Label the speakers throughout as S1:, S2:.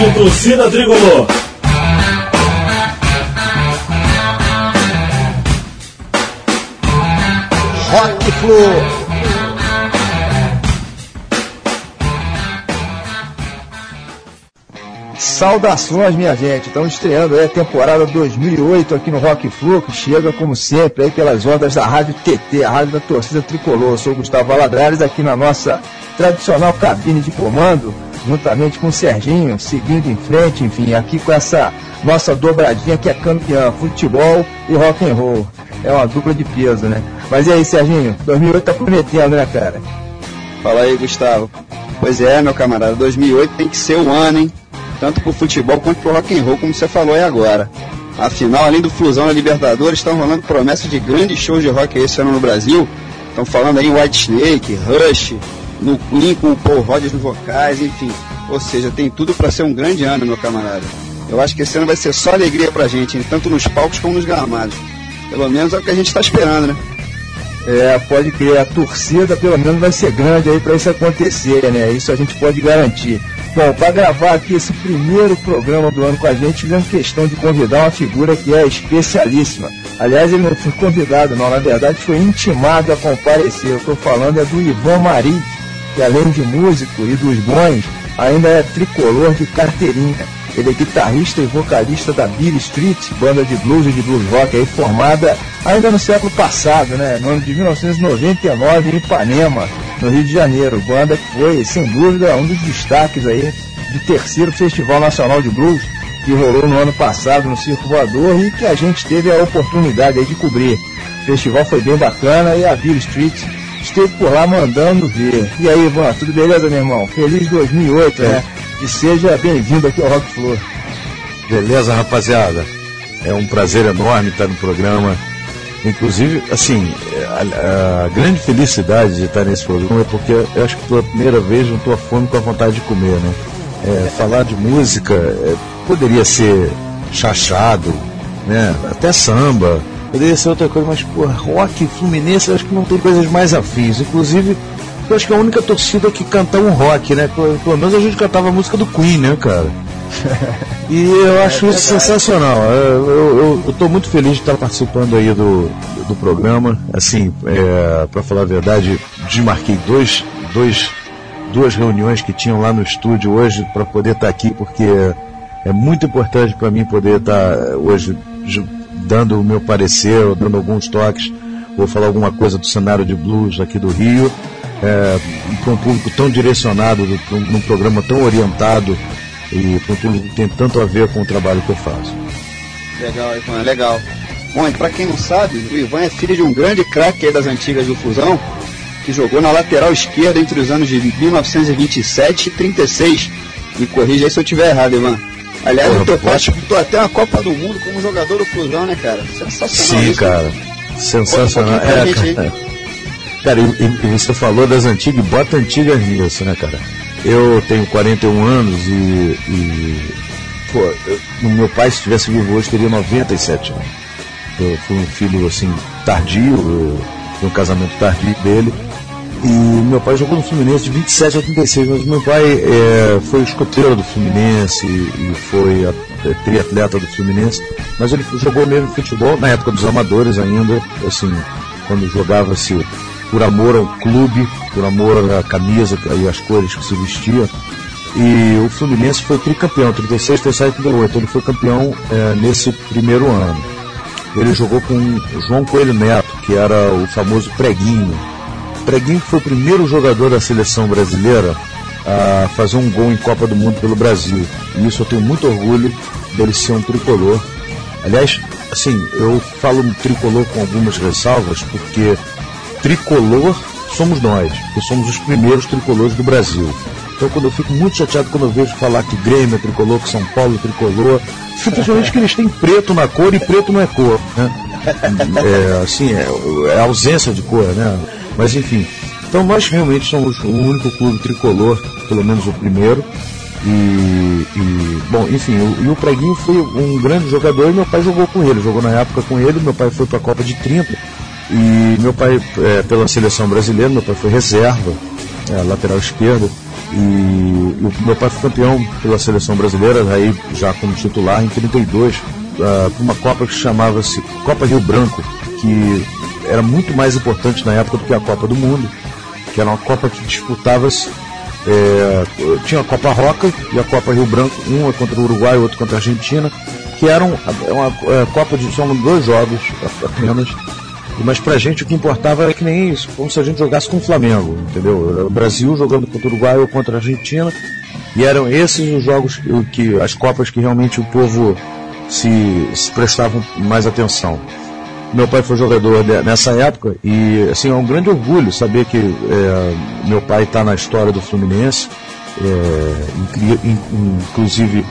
S1: Rádio Torcida Tricolor.
S2: Rock Flu. Saudações, minha gente. Estamos estreando aí a temporada 2008 aqui no Rock Flu, que chega, como sempre, aí pelas ondas da Rádio TT, a Rádio da Torcida Tricolor. Eu sou o Gustavo Valadares, aqui na nossa tradicional cabine de comando, juntamente com o Serginho, seguindo em frente, enfim, aqui com essa nossa dobradinha que é campeã, futebol e rock and roll. É uma dupla de peso, né? Mas e aí, Serginho? 2008 tá prometendo, né, cara?
S3: Fala aí, Gustavo. Pois é, meu camarada, 2008 tem que ser o ano, hein? tanto pro futebol quanto pro rock and roll, como você falou aí agora. Afinal, além do Flusão na Libertadores, estão rolando promessas de grandes shows de rock esse ano no Brasil. Estão falando aí White Snake, Rush, no o Paul Rogers nos vocais, enfim. Ou seja, tem tudo para ser um grande ano, meu camarada. Eu acho que esse ano vai ser só alegria pra gente, tanto nos palcos como nos gramados. Pelo menos é o que a gente está esperando, né?
S2: É, pode crer, a torcida pelo menos vai ser grande aí para isso acontecer, né? Isso a gente pode garantir. Bom, para gravar aqui esse primeiro programa do ano com a gente, fizemos questão de convidar uma figura que é especialíssima. Aliás, ele não foi convidado, não, na verdade foi intimado a comparecer. Eu estou falando é do Ivan Mari, que além de músico e dos bons, ainda é tricolor de carteirinha. Ele é guitarrista e vocalista da Billy Street, banda de blues e de blues rock aí formada ainda no século passado, né? No ano de 1999 em Ipanema no Rio de Janeiro. Banda que foi, sem dúvida, um dos destaques aí do terceiro Festival Nacional de Blues que rolou no ano passado no Circo Voador e que a gente teve a oportunidade aí de cobrir. O festival foi bem bacana e a Bill Street esteve por lá mandando ver. E aí, Ivan, tudo beleza, meu irmão? Feliz 2008, é. né? E seja bem-vindo aqui ao Rock Floor.
S4: Beleza, rapaziada? É um prazer enorme estar no programa. Inclusive, assim, a, a, grande felicidade de estar nesse programa é porque eu acho que pela primeira vez não estou a fome com a vontade de comer, né? É, falar de música é, poderia ser chachado, né? Até samba, poderia ser outra coisa, mas pô, rock fluminense eu acho que não tem coisas mais afins. Inclusive, eu acho que é a única torcida que canta um rock, né? Pelo menos a gente cantava a música do Queen, né, cara? e eu acho isso sensacional. Eu estou muito feliz de estar participando aí do, do programa. Assim, é, para falar a verdade, desmarquei dois, dois, duas reuniões que tinham lá no estúdio hoje para poder estar aqui, porque é muito importante para mim poder estar hoje dando o meu parecer, dando alguns toques. Vou falar alguma coisa do cenário de blues aqui do Rio. É, para um público tão direcionado, num programa tão orientado e com tudo tem tanto a ver com o trabalho que eu faço.
S3: Legal, Ivan, legal. Bom, e para quem não sabe, o Ivan é filho de um grande craque das antigas do Fusão, que jogou na lateral esquerda entre os anos de 1927 e 36. Me corrija aí se eu estiver errado, Ivan. Aliás, Porra, o pai disputou até uma Copa do Mundo como jogador do Fusão, né, cara? Sensacional.
S4: Sim, isso, cara. Né? Sensacional. Um é, cara. cara, e, e, você falou das antigas, bota antigas nisso, né, cara? Eu tenho 41 anos e, e pô, eu, meu pai, se tivesse vivo hoje, teria 97 anos. Eu fui um filho assim, tardio, foi um casamento tardio dele. E meu pai jogou no Fluminense de 27 a 36, mas meu pai é, foi escoteiro do Fluminense e foi a, é, triatleta do Fluminense, mas ele jogou mesmo futebol na época dos amadores ainda, assim, quando jogava-se por amor ao clube, por amor à camisa e às cores que se vestia. E o Fluminense foi tricampeão, 36, 37 e 38. Ele foi campeão é, nesse primeiro ano. Ele jogou com João Coelho Neto, que era o famoso Preguinho. Preguinho foi o primeiro jogador da seleção brasileira a fazer um gol em Copa do Mundo pelo Brasil. E isso eu tenho muito orgulho dele ser um tricolor. Aliás, assim, eu falo tricolor com algumas ressalvas, porque tricolor somos nós, que somos os primeiros tricolores do Brasil. Então, quando eu fico muito chateado quando eu vejo falar que Grêmio é tricolor, que São Paulo é tricolor, simplesmente que eles têm preto na cor e preto não é cor, né? É, assim, é, é ausência de cor, né? Mas enfim. Então, nós realmente somos o único clube tricolor, pelo menos o primeiro. E, e, bom, enfim, o, e o Preguinho foi um grande jogador e meu pai jogou com ele, jogou na época com ele, meu pai foi para a Copa de 30 e meu pai, é, pela seleção brasileira, meu pai foi reserva, é, lateral esquerdo. E, o meu pai foi campeão pela seleção brasileira, aí já como titular em 32, uh, ah, uma Copa que chamava-se Copa Rio Branco, que era muito mais importante na época do que a Copa do Mundo, que era uma Copa que disputava-se. É, tinha a Copa Roca e a Copa Rio Branco, um é contra o Uruguai, outro contra a Argentina, que eram é uma é, Copa de. são dois jogos apenas. Mas pra gente o que importava era que nem isso, como se a gente jogasse com o Flamengo, entendeu? O Brasil jogando contra o Uruguai ou contra a Argentina. E eram esses os jogos que, que as Copas que realmente o povo se, se prestavam mais atenção. Meu pai foi jogador nessa época e assim é um grande orgulho saber que é, meu pai está na história do Fluminense. É, inclusive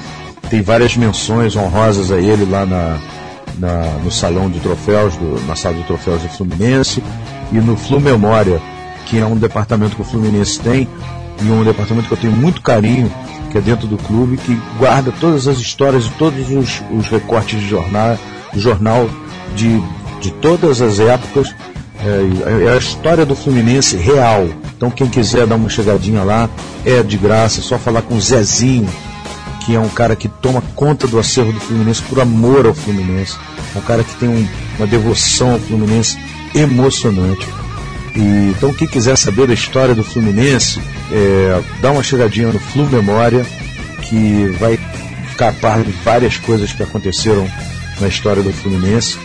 S4: tem várias menções honrosas a ele lá na, na, no salão de troféus, do, na sala de troféus do Fluminense e no Flu Memória, que é um departamento que o Fluminense tem e um departamento que eu tenho muito carinho, que é dentro do clube, que guarda todas as histórias e todos os, os recortes de jornal, jornal de de todas as épocas. É, é, a história do Fluminense real. Então quem quiser dar uma chegadinha lá, é de graça, é só falar com o Zezinho, que é um cara que toma conta do acervo do Fluminense por amor ao Fluminense. Um cara que tem um, uma devoção ao Fluminense emocionante. E, então quem quiser saber da história do Fluminense, é, dá uma chegadinha no Flu Memória, que vai ficar a par de várias coisas que aconteceram na história do Fluminense.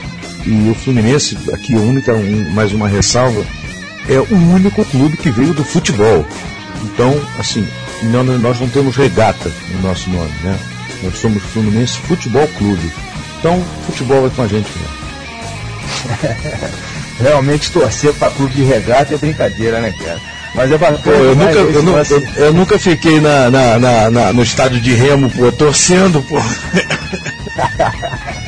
S4: E o Fluminense, aqui única, um, mais uma ressalva, é o único clube que veio do futebol. Então, assim, não, nós não temos regata no nosso nome, né? Nós somos Fluminense Futebol Clube. Então, futebol é com a gente
S2: mesmo. Realmente torcer para clube de regata é brincadeira, né, cara? Mas é bacana. Pô,
S4: eu, nunca, eu, eu, eu, eu, nunca fiquei na, na, na, na, no estádio de remo, pô, torcendo, pô.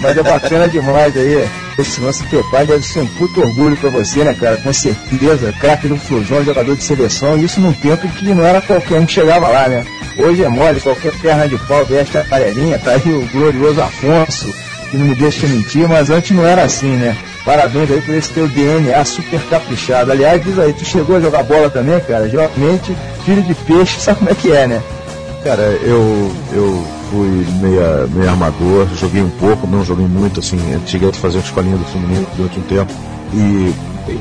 S2: Mas é bacana demais aí. Esse nosso teu pai deve ser um puto orgulho pra você, né, cara? Com certeza, craque do Flusão, jogador de seleção, isso num tempo que não era qualquer um que chegava lá, né? Hoje é mole, qualquer perna de pau veste a aparelhinha, tá aí o glorioso Afonso, que não me deixa mentir, mas antes não era assim, né? Parabéns aí por esse teu DNA super caprichado. Aliás, diz aí, tu chegou a jogar bola também, cara? Geralmente, filho de peixe, sabe como é que é, né?
S4: Cara, eu, eu fui meia, meia armador, joguei um pouco, não joguei muito, assim, cheguei a fazer uma escolinha do Fluminense durante um tempo. E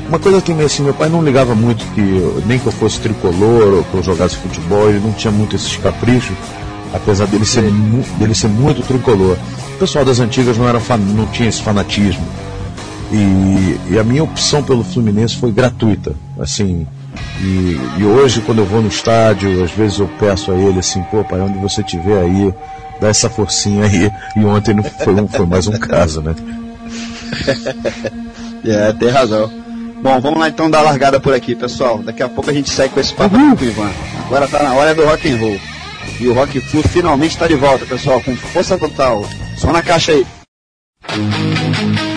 S4: uma coisa que assim, meu pai não ligava muito que nem que eu fosse tricolor ou que eu jogasse futebol, ele não tinha muito esses caprichos, apesar dele ser, dele ser muito tricolor. O pessoal das antigas não, era fan, não tinha esse fanatismo. E, e a minha opção pelo Fluminense foi gratuita. Assim, e, e, hoje, quando eu vou no estádio, às vezes eu peço a ele assim, pô, pai, onde você estiver aí, dá essa forcinha aí. E ontem não foi, um, foi mais um caso, né?
S3: é, tem razão. Bom, vamos lá então dar a largada por aqui, pessoal. Daqui a pouco a gente segue com esse papo uhum. Ivan. Agora tá na hora do rock and roll. E o Rock Flu finalmente está de volta, pessoal, com força total. Só na caixa aí.
S5: Before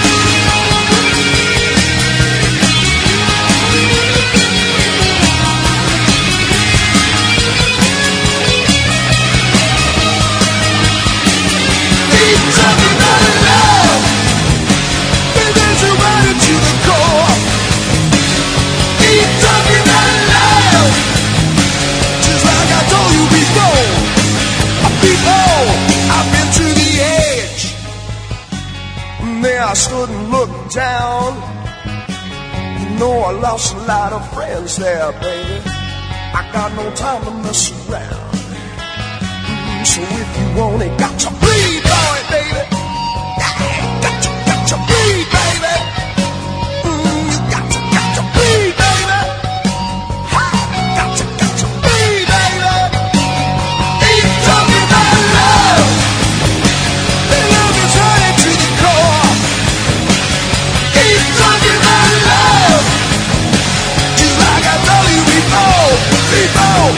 S5: lost a lot of friends there, baby. I got no time to mess around. Mm, so if you want it, got to bleed,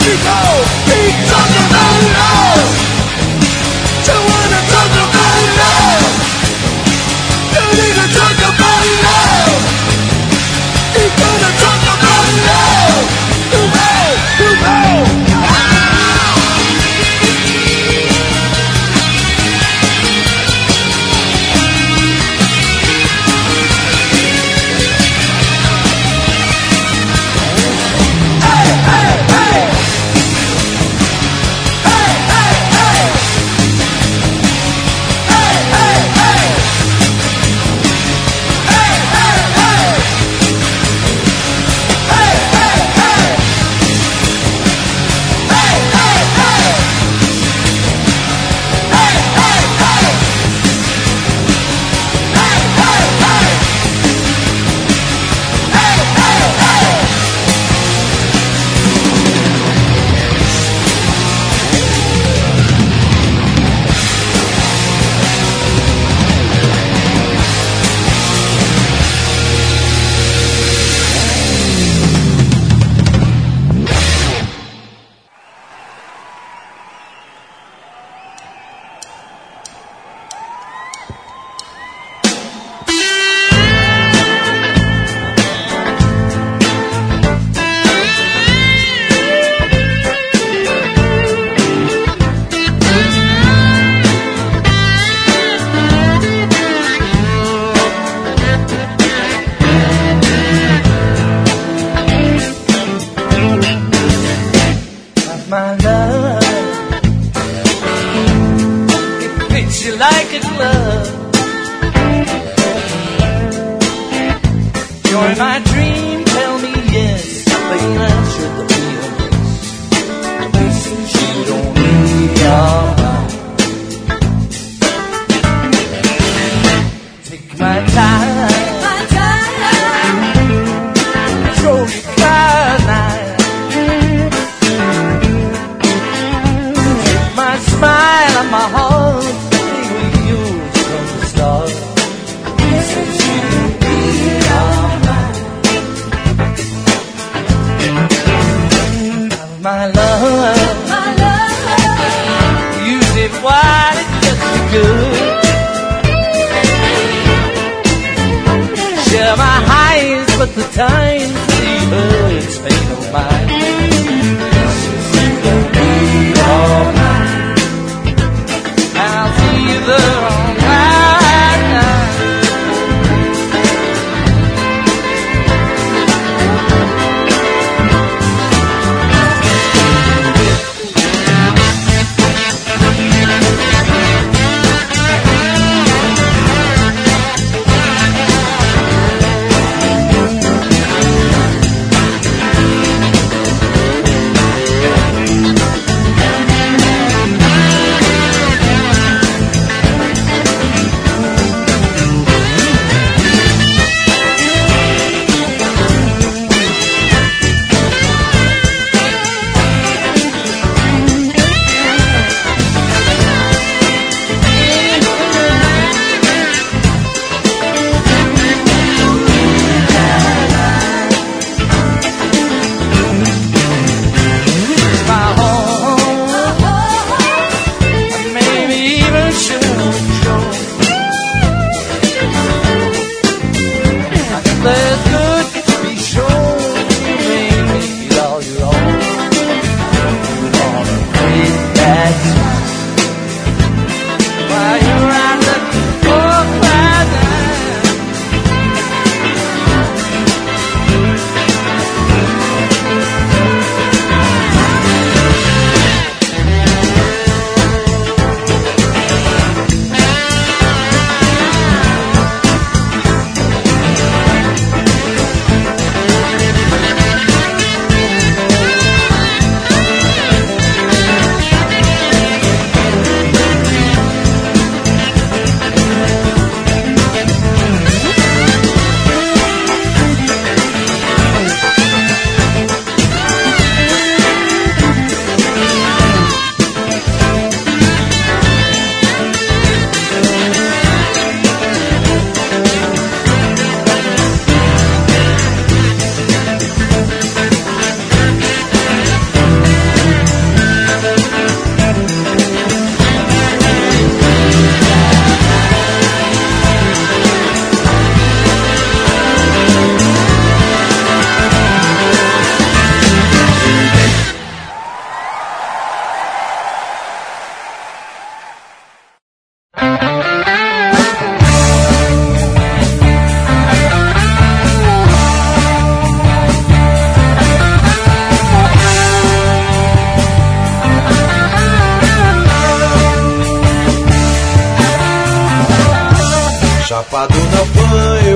S5: people, he's
S6: on the road.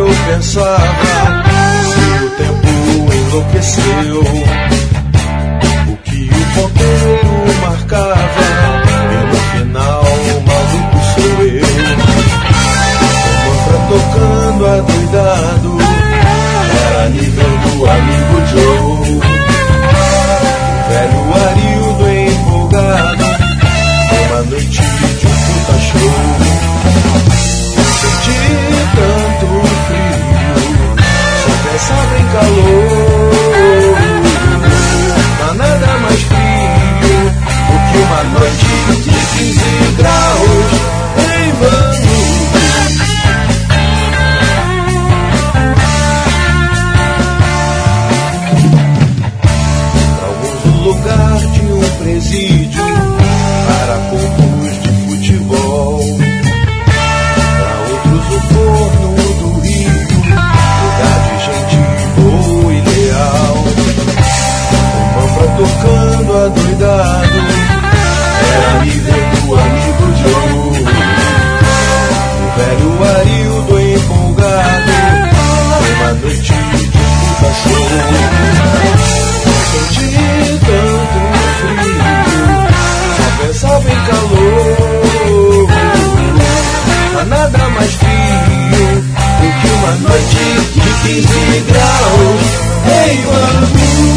S6: Eu pensava Se o tempo enlouqueceu. O que o ponteiro marcava E no final o maluco sou eu. O mantra tocando adoidado Era nível De graus em Bangu.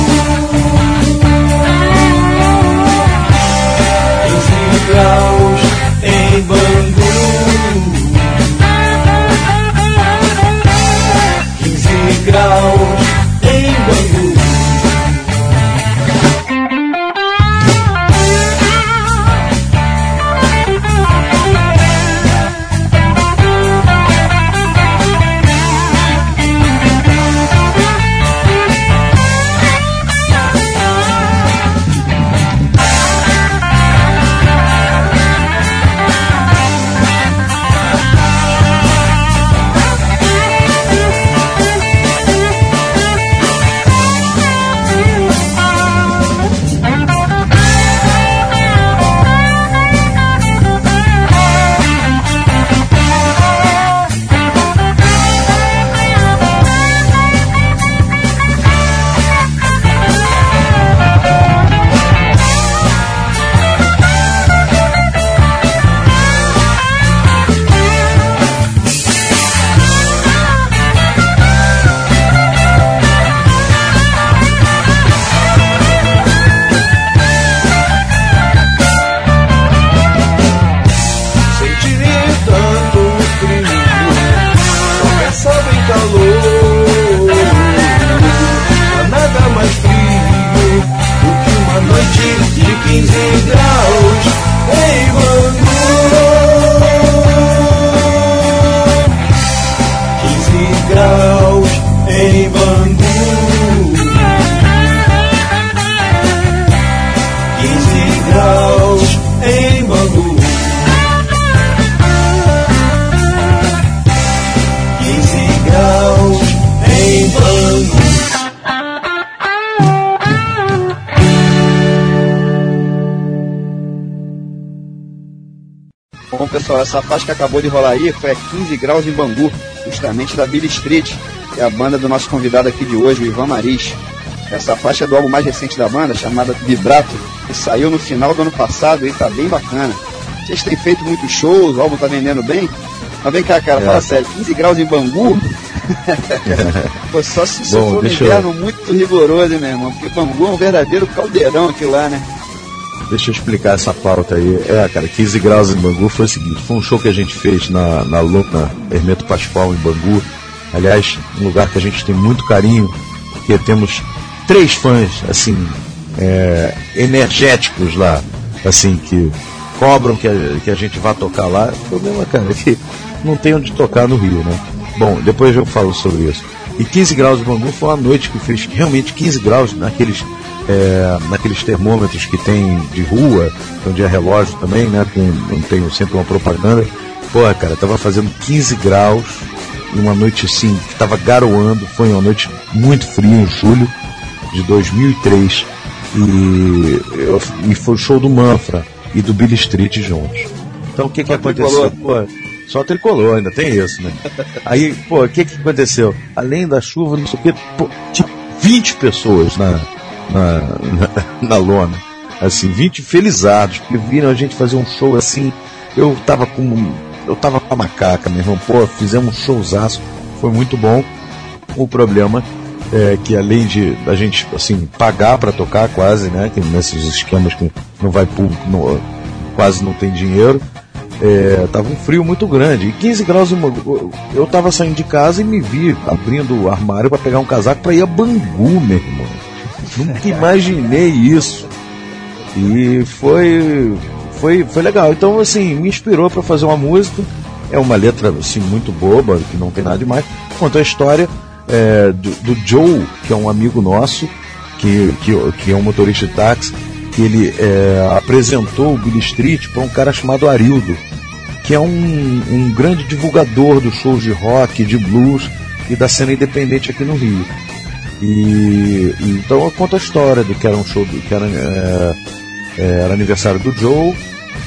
S6: de 15 graus.
S3: Essa faixa que acabou de rolar aí foi a 15 graus em Bangu, justamente da Billy Street, que é a banda do nosso convidado aqui de hoje, o Ivan Maris. Essa faixa é do álbum mais recente da banda, chamada Vibrato, que saiu no final do ano passado e tá bem bacana. Vocês têm feito muitos shows, o álbum tá vendendo bem? Mas vem cá, cara,
S4: É.
S3: fala sério, 15 graus em Bangu? Pô, só se isso
S4: Bom,
S3: for um
S4: deixa eu-
S3: inverno muito rigoroso, hein, meu irmão? Porque Bangu é um verdadeiro caldeirão aquilo lá, né?
S4: Deixa eu explicar essa pauta aí. É, cara, 15 graus em Bangu foi o seguinte: foi um show que a gente fez na, na Luna Hermeto Pascoal, em Bangu. Aliás, um lugar que a gente tem muito carinho, porque temos três fãs, assim, é, energéticos lá, assim, que cobram que a, que a gente vá tocar lá. O problema, cara, é que não tem onde tocar no Rio, né? Bom, depois eu falo sobre isso. E 15 graus em Bangu foi uma noite que fez realmente 15 graus naqueles é, naqueles termômetros que tem de rua, onde é relógio também, né? Com, tem sempre uma propaganda. Porra, cara, tava fazendo 15 graus e uma noite assim, que tava garoando, foi uma noite muito fria em julho de 2003 e, eu, e foi o show do Manfra e do Billy Street juntos. Então o que que aconteceu? Pô, só tricolor, ainda tem isso, né? Aí, pô, o que que aconteceu? Além da chuva, não sei o que, pô, tinha 20 pessoas na, na, na, na lona. Assim, 20 felizados, que viram a gente fazer um show assim. Eu tava com. Eu tava com a macaca, meu irmão. Pô, fizemos um showzaço, foi muito bom. O problema é que além de a gente assim pagar para tocar quase, né, que nesses esquemas que não vai público, quase não tem dinheiro, é, tava um frio muito grande. E 15 graus, eu tava saindo de casa e me vi abrindo o armário para pegar um casaco para ir a Bangu, meu irmão. Nunca imaginei isso. E foi, foi, foi legal. Então, assim, me inspirou para fazer uma música. É uma letra, assim, muito boba, que não tem nada demais. Conta a história é, do, do, Joe, que é um amigo nosso, que, que, que é um motorista de táxi, que ele é, apresentou o Billy Street para um cara chamado Arildo, que é um, um grande divulgador dos shows de rock, de blues e da cena independente aqui no Rio. E, então eu conto a história do que era um show do, que era, é, é, era aniversário do Joe,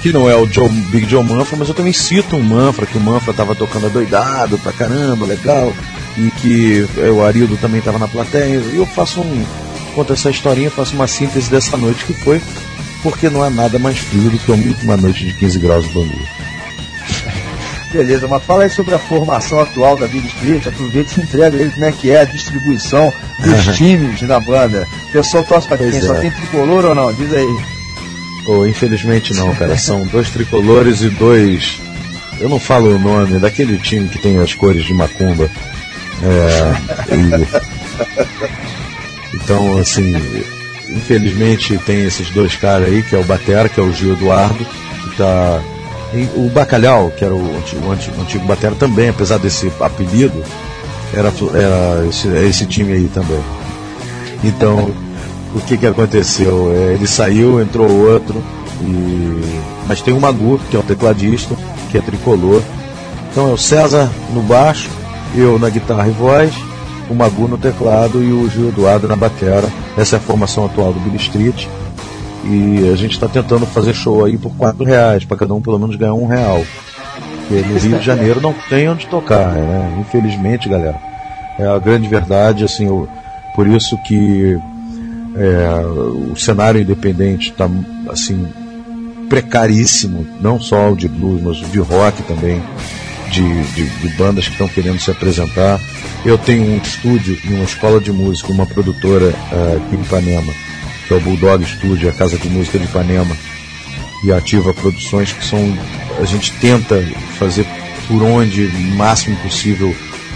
S4: que não é o Joe, Big Joe Manfra, mas eu também cito um Manfra, que o Manfra estava tocando adoidado pra caramba, legal, e que é, o Arildo também estava na plateia. E eu faço um. conto essa historinha, faço uma síntese dessa noite que foi, porque não há nada mais frio do que uma noite de 15 graus de Bangu.
S2: Beleza, mas fala aí sobre a formação atual da Big Street, aproveita e entrega aí como é que é a distribuição dos times na banda. O pessoal torce pra quem? É. Só tem tricolor ou não? Diz aí.
S4: Oh, infelizmente não, cara. São dois tricolores e dois. Eu não falo o nome daquele time que tem as cores de macumba. É. Então, assim, infelizmente tem esses dois caras aí, que é o Batera, que é o Gil Eduardo, que tá o Bacalhau, que era o antigo, antigo, antigo Batera também, apesar desse apelido, era, era esse, esse time aí também. Então, o que que aconteceu? É, ele saiu, entrou outro, e... mas tem o Magu, que é o tecladista, que é tricolor. Então é o César no baixo, eu na guitarra e voz, o Magu no teclado e o Gil Eduardo na batera. Essa é a formação atual do Billy Street. E a gente está tentando fazer show aí por quatro reais, para cada um pelo menos ganhar um real. Porque no Rio de Janeiro não tem onde tocar, né? Infelizmente, galera. É a grande verdade, assim, eu, por isso que é, o cenário independente está assim precaríssimo, não só o de blues, mas o de rock também, de, de, de bandas que estão querendo se apresentar. Eu tenho um estúdio e uma escola de música, uma produtora uh, aqui em Ipanema, que é o Bulldog Studio, a Casa de Música de Ipanema, e Ativa Produções, que são. A gente tenta fazer por onde o máximo possível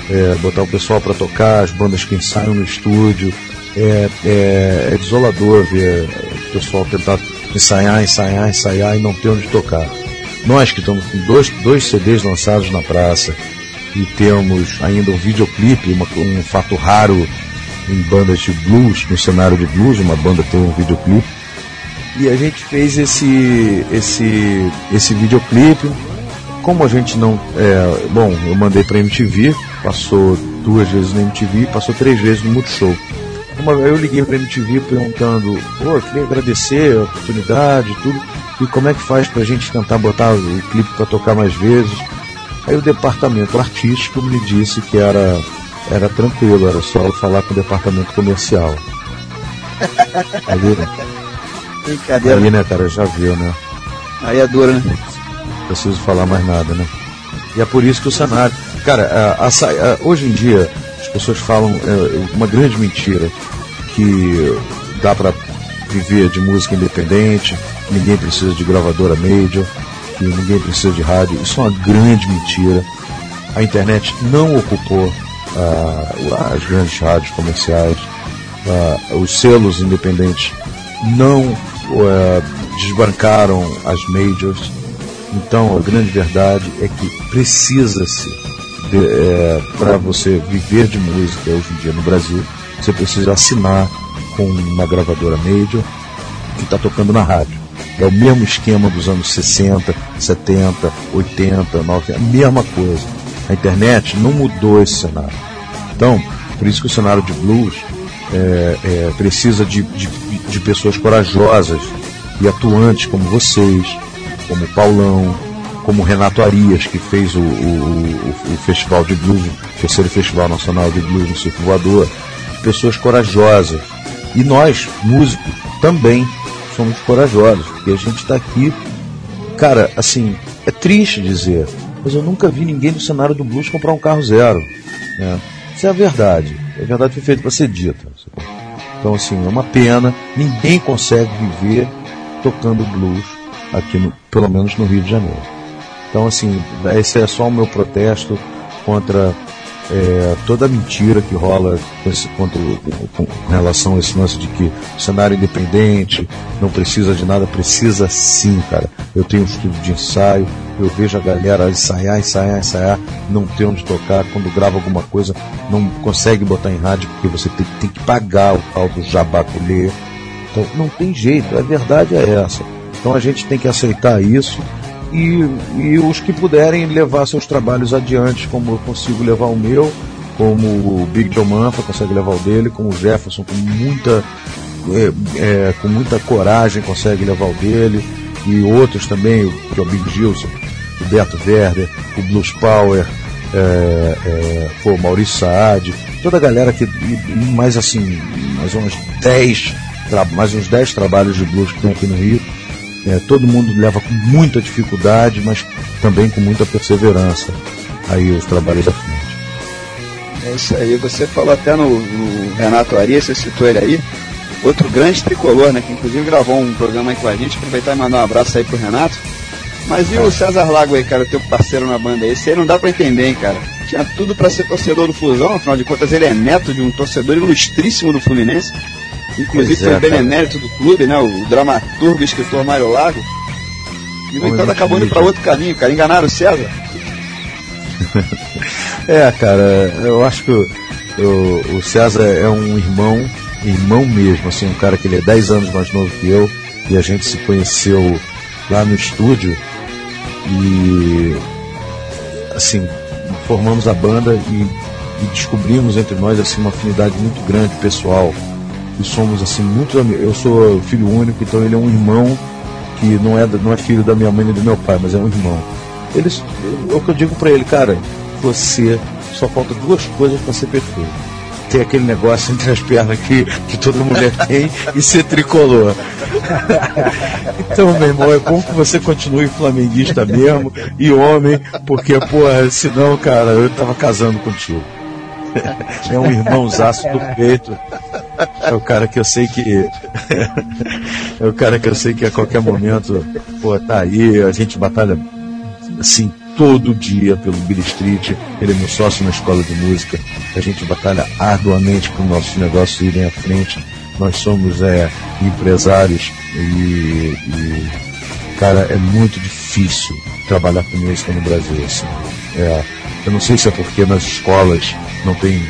S4: é, botar o pessoal para tocar, as bandas que ensaiam no estúdio. É, é, é desolador ver o pessoal tentar ensaiar, ensaiar, ensaiar e não ter onde tocar. Nós que estamos com dois, dois CDs lançados na praça e temos ainda um videoclipe, uma, um fato raro em bandas de blues, no cenário de blues, uma banda tem um videoclipe. E a gente fez esse, esse, esse videoclipe. Como a gente não. É, bom, eu mandei para MTV, passou duas vezes na MTV, passou três vezes no Multishow. Uma, eu liguei para MTV perguntando, pô, queria agradecer a oportunidade e tudo, e como é que faz para a gente tentar botar o clipe para tocar mais vezes. Aí o departamento artístico me disse que era era tranquilo, era só falar com o departamento comercial. Ali, né?
S2: Brincadeira.
S4: Ali, né, cara, já viu, né?
S2: Aí é dura, né?
S4: Não preciso falar mais nada, né? E é por isso que o cenário. Cara, a, a, a, hoje em dia as pessoas falam é, uma grande mentira que dá para viver de música independente, ninguém precisa de gravadora major, que ninguém precisa de rádio. Isso é uma grande mentira. A internet não ocupou ah, as grandes rádios comerciais, ah, os selos independentes não ah, desbancaram as majors. Então a grande verdade é que precisa-se é, para você viver de música hoje em dia no Brasil, você precisa assinar com uma gravadora major que está tocando na rádio. É o mesmo esquema dos anos 60, 70, 80, 90, a mesma coisa. A internet não mudou esse cenário. Então, por isso que o cenário de blues é, é, precisa de, de, de, pessoas corajosas e atuantes como vocês, como o Paulão, como Renato Arias, que fez o, o, o, Festival de Blues, o terceiro Festival Nacional de Blues no Circo Voador. Pessoas corajosas. E nós, músicos, também somos corajosos, porque a gente está aqui. Cara, assim, é triste dizer, mas eu nunca vi ninguém no cenário do blues comprar um carro zero. Né? Isso é a verdade. A verdade foi feita para ser dita. Então, assim, é uma pena. Ninguém consegue viver tocando blues aqui, no, pelo menos no Rio de Janeiro. Então, assim, esse é só o meu protesto contra é, toda mentira que rola com, esse, contra, com, com, relação a esse lance de que cenário independente não precisa de nada, precisa sim, cara. Eu tenho um estúdio de ensaio, eu vejo a galera ensaiar, ensaiar, ensaiar, não ter onde tocar, quando grava alguma coisa, não consegue botar em rádio porque você tem, tem que pagar o tal do jabaculê. Então não tem jeito, a verdade é essa. Então a gente tem que aceitar isso e, e os que puderem levar seus trabalhos adiante, como eu consigo levar o meu, como o Big John Manfa consegue levar o dele, como o Jefferson com muita, é, é, com muita coragem consegue levar o dele, e outros também, que é o Big Gilson, o Beto Werder, o Blues Power, é, é, Maurício Saad, toda a galera que, mais assim, mais uns 10, mais uns 10 trabalhos de blues que tem aqui no Rio, é, todo mundo leva com muita dificuldade, mas também com muita perseverança aí os trabalhos à frente.
S3: É isso aí, você falou até no, no Renato Arias, você citou ele aí, outro grande tricolor, né, que inclusive gravou um programa aí com a gente, aproveitar e mandar um abraço aí pro Renato. Mas e o César Lago aí, cara, teu parceiro na banda aí? Esse aí não dá pra entender, hein, cara. Tinha tudo para ser torcedor do Fusão, afinal de contas ele é neto de um torcedor ilustríssimo do Fluminense. Inclusive foi é, benemérito do clube, né? O dramaturgo e escritor Mário Lago. E no entanto acabou indo para outro caminho, cara. Enganaram o César.
S4: é, cara, eu acho que o, o, César é um irmão, irmão mesmo, assim, um cara que ele é 10 anos mais novo que eu, e a gente se conheceu lá no estúdio e assim, formamos a banda e, e descobrimos entre nós assim uma afinidade muito grande pessoal e somos assim muito amigos. Eu sou filho único, então ele é um irmão que não é, não é filho da minha mãe nem do meu pai, mas é um irmão. Eles, é o que eu digo para ele, cara, você só falta duas coisas para ser perfeito. Ter aquele negócio entre as pernas que, que toda mulher tem e ser tricolor. então, meu irmão, é bom que você continue flamenguista mesmo e homem, porque, porra, senão, cara, eu tava casando contigo. é um irmãozaço do peito. É o cara que eu sei que. é o cara que eu sei que a qualquer momento, pô, tá aí, a gente batalha assim todo dia pelo Billy Street, ele é meu sócio na escola de música, a gente batalha arduamente para os nossos negócios irem à frente. Nós somos é, empresários e, e, cara, é muito difícil trabalhar com música no Brasil. Assim. É, eu não sei se é porque nas escolas não tem,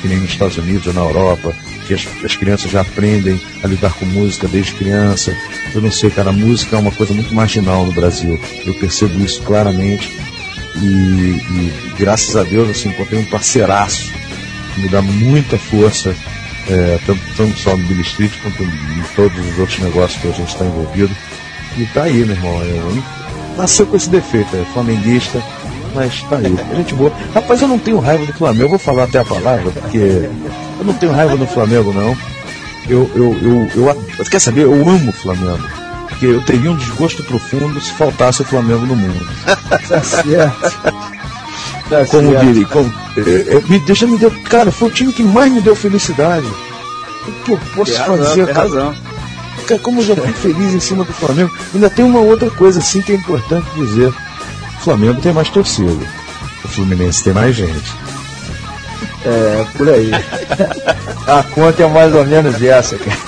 S4: que nem nos Estados Unidos ou na Europa, que as, as, crianças já aprendem a lidar com música desde criança. Eu não sei, cara, a música é uma coisa muito marginal no Brasil. Eu percebo isso claramente. E, e graças a Deus, assim, encontrei um parceiraço que me dá muita força, é, tanto, tanto só no Billy Street quanto em todos os outros negócios que a gente está envolvido. E tá aí, meu irmão. Eu, nasceu com esse defeito, é flamenguista, mas tá aí, gente boa. Rapaz, eu não tenho raiva do Flamengo, eu vou falar até a palavra, porque eu não tenho raiva do Flamengo, não. Eu, eu, eu, eu, quer saber? Eu amo o Flamengo. Porque eu teria um desgosto profundo se faltasse o Flamengo no mundo.
S2: Tá certo.
S4: Tá como diria, como, é, é, me, deixa me deu, cara, foi o time que mais me deu felicidade. O que eu posso tem fazer,
S3: razão, cara? Razão.
S4: Cara, como eu já fui feliz em cima do Flamengo, ainda tem uma outra coisa assim que é importante dizer. Flamengo tem mais torcida. O Fluminense tem mais gente.
S2: É, por aí. a conta é mais ou menos essa, cara.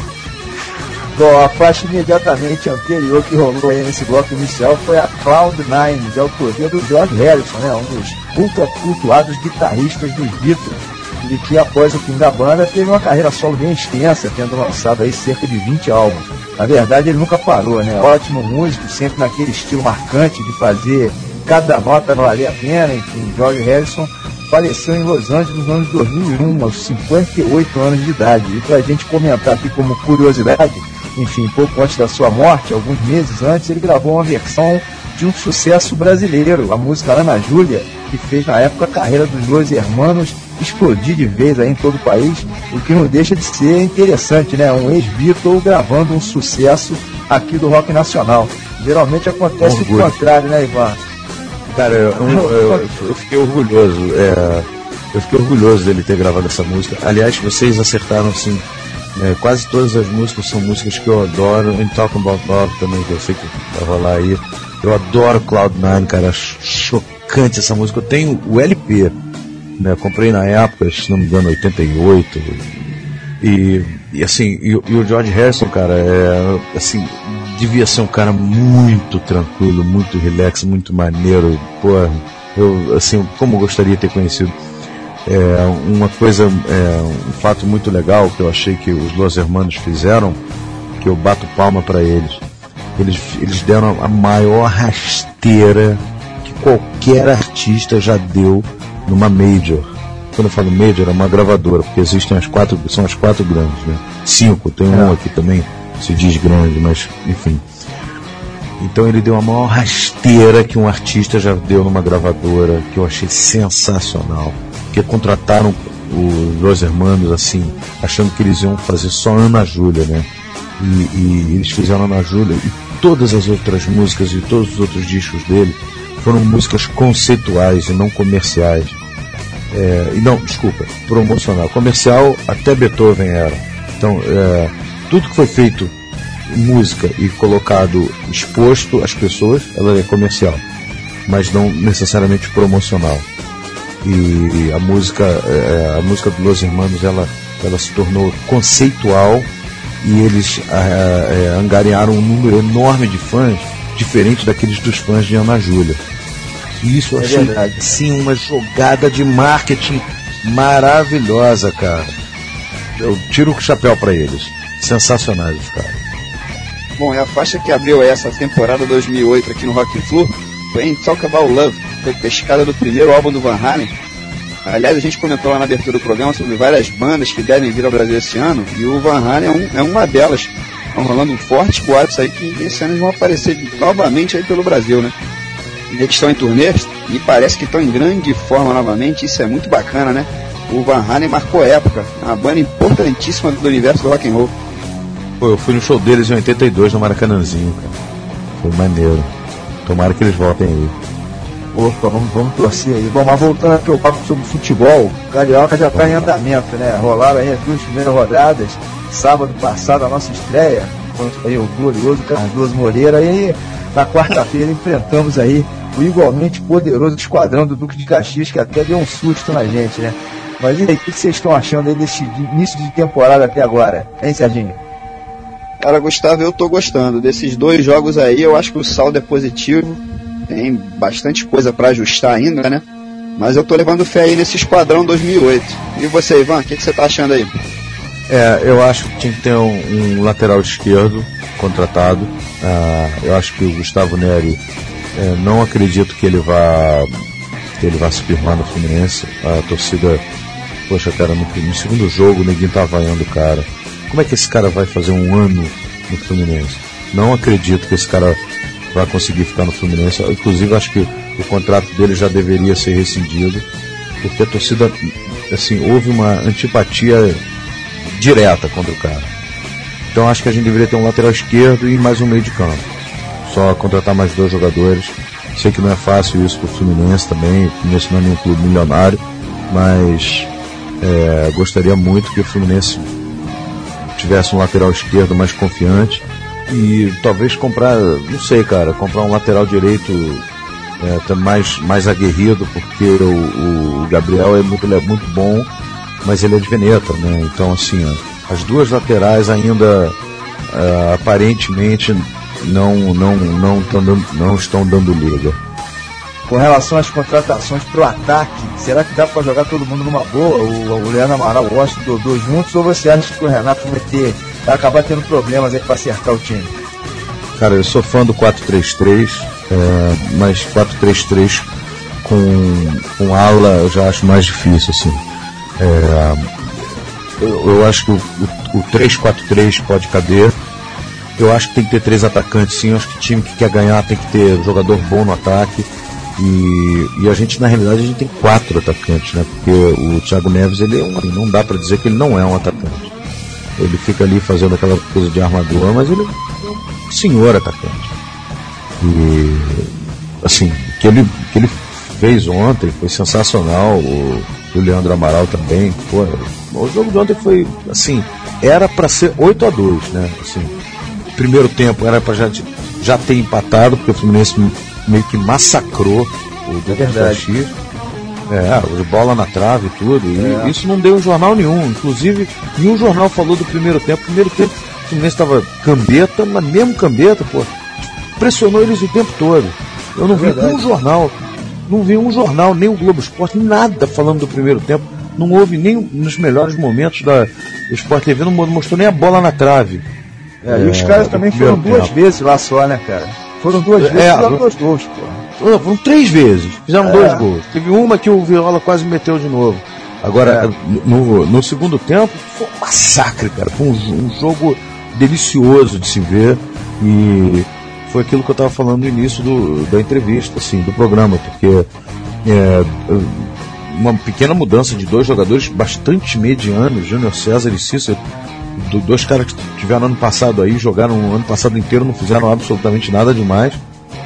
S2: Bom, a faixa imediatamente anterior que rolou aí nesse bloco inicial foi a Cloud Nine, de autoria do George Harrison, né, um dos ultra cultuados guitarristas dos Beatles, e que após o fim da banda teve uma carreira solo bem extensa, tendo lançado aí cerca de 20 álbuns. Na verdade, ele nunca parou, né? Ótimo músico, sempre naquele estilo marcante de fazer cada nota valer a pena, enfim, George Harrison faleceu em Los Angeles nos anos 2001, aos 58 anos de idade. E para a gente comentar aqui como curiosidade, enfim, pouco antes da sua morte, alguns meses antes, ele gravou uma versão de um sucesso brasileiro, a música Ana Júlia, que fez na época a carreira dos dois irmãos explodir de vez aí em todo o país, o que não deixa de ser interessante, né? Um ex-Beatle gravando um sucesso aqui do rock nacional. Geralmente acontece Orgulho. o contrário, né, Ivan?
S4: Cara, eu, eu, eu fiquei orgulhoso. É, eu fiquei orgulhoso dele ter gravado essa música. Aliás, vocês acertaram assim. É, quase todas as músicas são músicas que eu adoro. Em Talk About Love também, que eu sei que vai rolar aí. Eu adoro Cloud9, cara. Chocante essa música. Eu tenho o LP. Né, comprei na época, se não me engano, 88. E, e assim, e, e o George Harrison, cara, é assim, devia ser um cara muito tranquilo, muito relax, muito maneiro. Pô, eu, assim, como gostaria de ter conhecido. É, uma coisa, é, um fato muito legal que eu achei que os Los Hermanos fizeram, que eu bato palma para eles. eles. Eles deram a maior rasteira que qualquer artista já deu numa major. Quando eu falo major, é uma gravadora, porque existem as quatro, são as quatro grandes, né? Cinco, tem um é. aqui também, se diz grande, mas enfim. Então ele deu a maior rasteira que um artista já deu numa gravadora, que eu achei sensacional. Que contrataram os dois irmãos assim, achando que eles iam fazer só Ana Júlia, né? E, e, eles fizeram Ana Júlia e todas as outras músicas e todos os outros discos dele foram músicas conceituais e não comerciais. É, e não, desculpa, promocional. Comercial até Beethoven era. Então, é, tudo que foi feito música e colocado exposto às pessoas, ela é comercial, mas não necessariamente promocional. E a música, é, a música dos Los Hermanos, ela, ela se tornou conceitual e eles é, é, angariaram um número enorme de fãs, diferente daqueles dos fãs de Ana Júlia. E isso eu é achei, verdade. sim, uma jogada de marketing maravilhosa, cara. Eu tiro o chapéu para eles. Sensacionais os caras.
S3: Bom, é a faixa que abriu essa temporada 2008 aqui no Rock Flu foi em Talk About Love, foi pescada do primeiro álbum do Van Halen. Aliás, a gente comentou lá na abertura do programa sobre várias bandas que devem vir ao Brasil esse ano, e o Van Halen é, um, é uma delas. Estão rolando um forte boatos aí que esse ano eles vão aparecer novamente aí pelo Brasil, né? Eles estão em turnê e parece que estão em grande forma novamente, isso é muito bacana, né? O Van Halen marcou época, uma banda importantíssima do universo do rock and roll.
S4: Pô, eu fui no show deles em 82 no Maracanãzinho, cara. Foi maneiro. Tomara que eles voltem aí.
S2: Opa, vamos, vamos torcer aí. Bom, mas voltando aqui ao papo sobre futebol, o Carioca já está em andamento, né? Rolaram aí as duas primeiras rodadas. Sábado passado a nossa estreia contra aí, o glorioso Cardoso Moreira. E aí, na quarta-feira enfrentamos aí o igualmente poderoso esquadrão do Duque de Caxias, que até deu um susto na gente, né? Mas e aí, o que vocês estão achando aí desse início de temporada até agora, hein, Serginho?
S3: Cara, Gustavo, eu tô gostando. Desses dois jogos aí, eu acho que o saldo é positivo. Tem bastante coisa para ajustar ainda, né? Mas eu tô levando fé aí nesse Esquadrão 2008. E você, Ivan, o que, que você tá achando aí?
S4: É, eu acho que tinha que ter um, um lateral esquerdo contratado. Uh, eu acho que o Gustavo Neri, é, não acredito que ele vá que ele vá se firmar no Fluminense. A torcida, poxa, cara, no, no segundo jogo o Neguinho tá vaiando o cara. Como é que esse cara vai fazer um ano no Fluminense? Não acredito que esse cara vai conseguir ficar no Fluminense. Inclusive, acho que o contrato dele já deveria ser rescindido, porque a torcida, assim, houve uma antipatia direta contra o cara. Então, acho que a gente deveria ter um lateral esquerdo e mais um meio de campo. Só contratar mais dois jogadores. Sei que não é fácil isso para o Fluminense também. O Fluminense não é nenhum clube milionário, mas é, gostaria muito que o Fluminense tivesse um lateral esquerdo mais confiante e talvez comprar, não sei, cara, comprar um lateral direito é, mais, mais aguerrido, porque o, o Gabriel é muito, é muito bom, mas ele é de Veneta, né? Então, assim, ó, as duas laterais ainda é, aparentemente não, não, não, dando, não estão dando liga
S2: com relação às contratações para o ataque, será que dá para jogar todo mundo numa boa? O, o Leandro Amaral gosta do dois juntos ou você acha que o Renato vai ter vai acabar tendo problemas aí para acertar o time?
S4: Cara, eu sou fã do 4-3-3, é, mas 4-3-3 com, com ala eu já acho mais difícil, assim. É, eu, eu, acho que o, o, o 3-4-3 pode caber, Eu acho que tem que ter três atacantes, sim. Eu acho que time que quer ganhar tem que ter jogador bom no ataque. E, e a gente, na realidade, a gente tem quatro atacantes, né? Porque o Thiago Neves, ele é um, não dá para dizer que ele não é um atacante. Ele fica ali fazendo aquela coisa de armador, mas ele é um senhor atacante. E, assim, o que ele, que ele fez ontem foi sensacional. O, o Leandro Amaral também. Pô, o jogo de ontem foi, assim, era para ser 8 a 2 né? Assim, primeiro tempo era para já, já ter empatado, porque o Fluminense meio que massacrou o
S2: é verdade.
S4: É, de bola na trave e tudo. E é. isso não deu em jornal nenhum. Inclusive, nenhum jornal falou do primeiro tempo. Primeiro tempo, o Fluminense estava cambeta, mas mesmo cambeta, pô, pressionou eles o tempo todo. Eu não é vi um jornal, não vi um jornal, nem o Globo Esporte, nada falando do primeiro tempo. Não houve nem nos melhores momentos da, do Sport TV, não mostrou nem a bola na trave.
S2: É, e os caras também foram duas tempo. vezes lá só, né, cara? Foram duas vezes é, fizeram dois gols, pô.
S4: Não, foram três vezes, fizeram é. dois gols. Teve uma que o Viola quase meteu de novo. Agora, é. no, no segundo tempo, foi um massacre, cara. Foi um, um jogo delicioso de se ver. E foi aquilo que eu estava falando no início do, da entrevista, assim, do programa, porque é, uma pequena mudança de dois jogadores bastante medianos, Júnior César e Cícero, dois caras que tiveram ano passado aí, jogaram o ano passado inteiro, não fizeram absolutamente nada demais.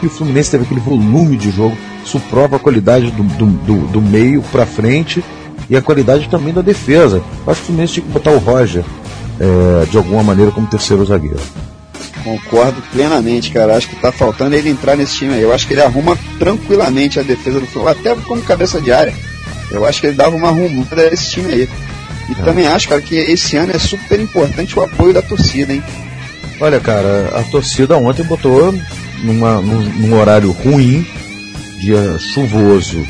S4: E o Fluminense teve aquele volume de jogo. Isso prova a qualidade do, do, do, do meio para frente e a qualidade também da defesa. Acho que o Fluminense tinha que botar o Roger é, de alguma maneira como terceiro zagueiro.
S3: Concordo plenamente, cara. Acho que tá faltando ele entrar nesse time aí. Eu acho que ele arruma tranquilamente a defesa do Fluminense, até como cabeça de área. Eu acho que ele dava uma arrumada a esse time aí. E é. também acho, cara, que esse ano é super importante o apoio da torcida, hein?
S4: Olha, cara, a torcida ontem botou numa, num, num horário ruim, dia chuvoso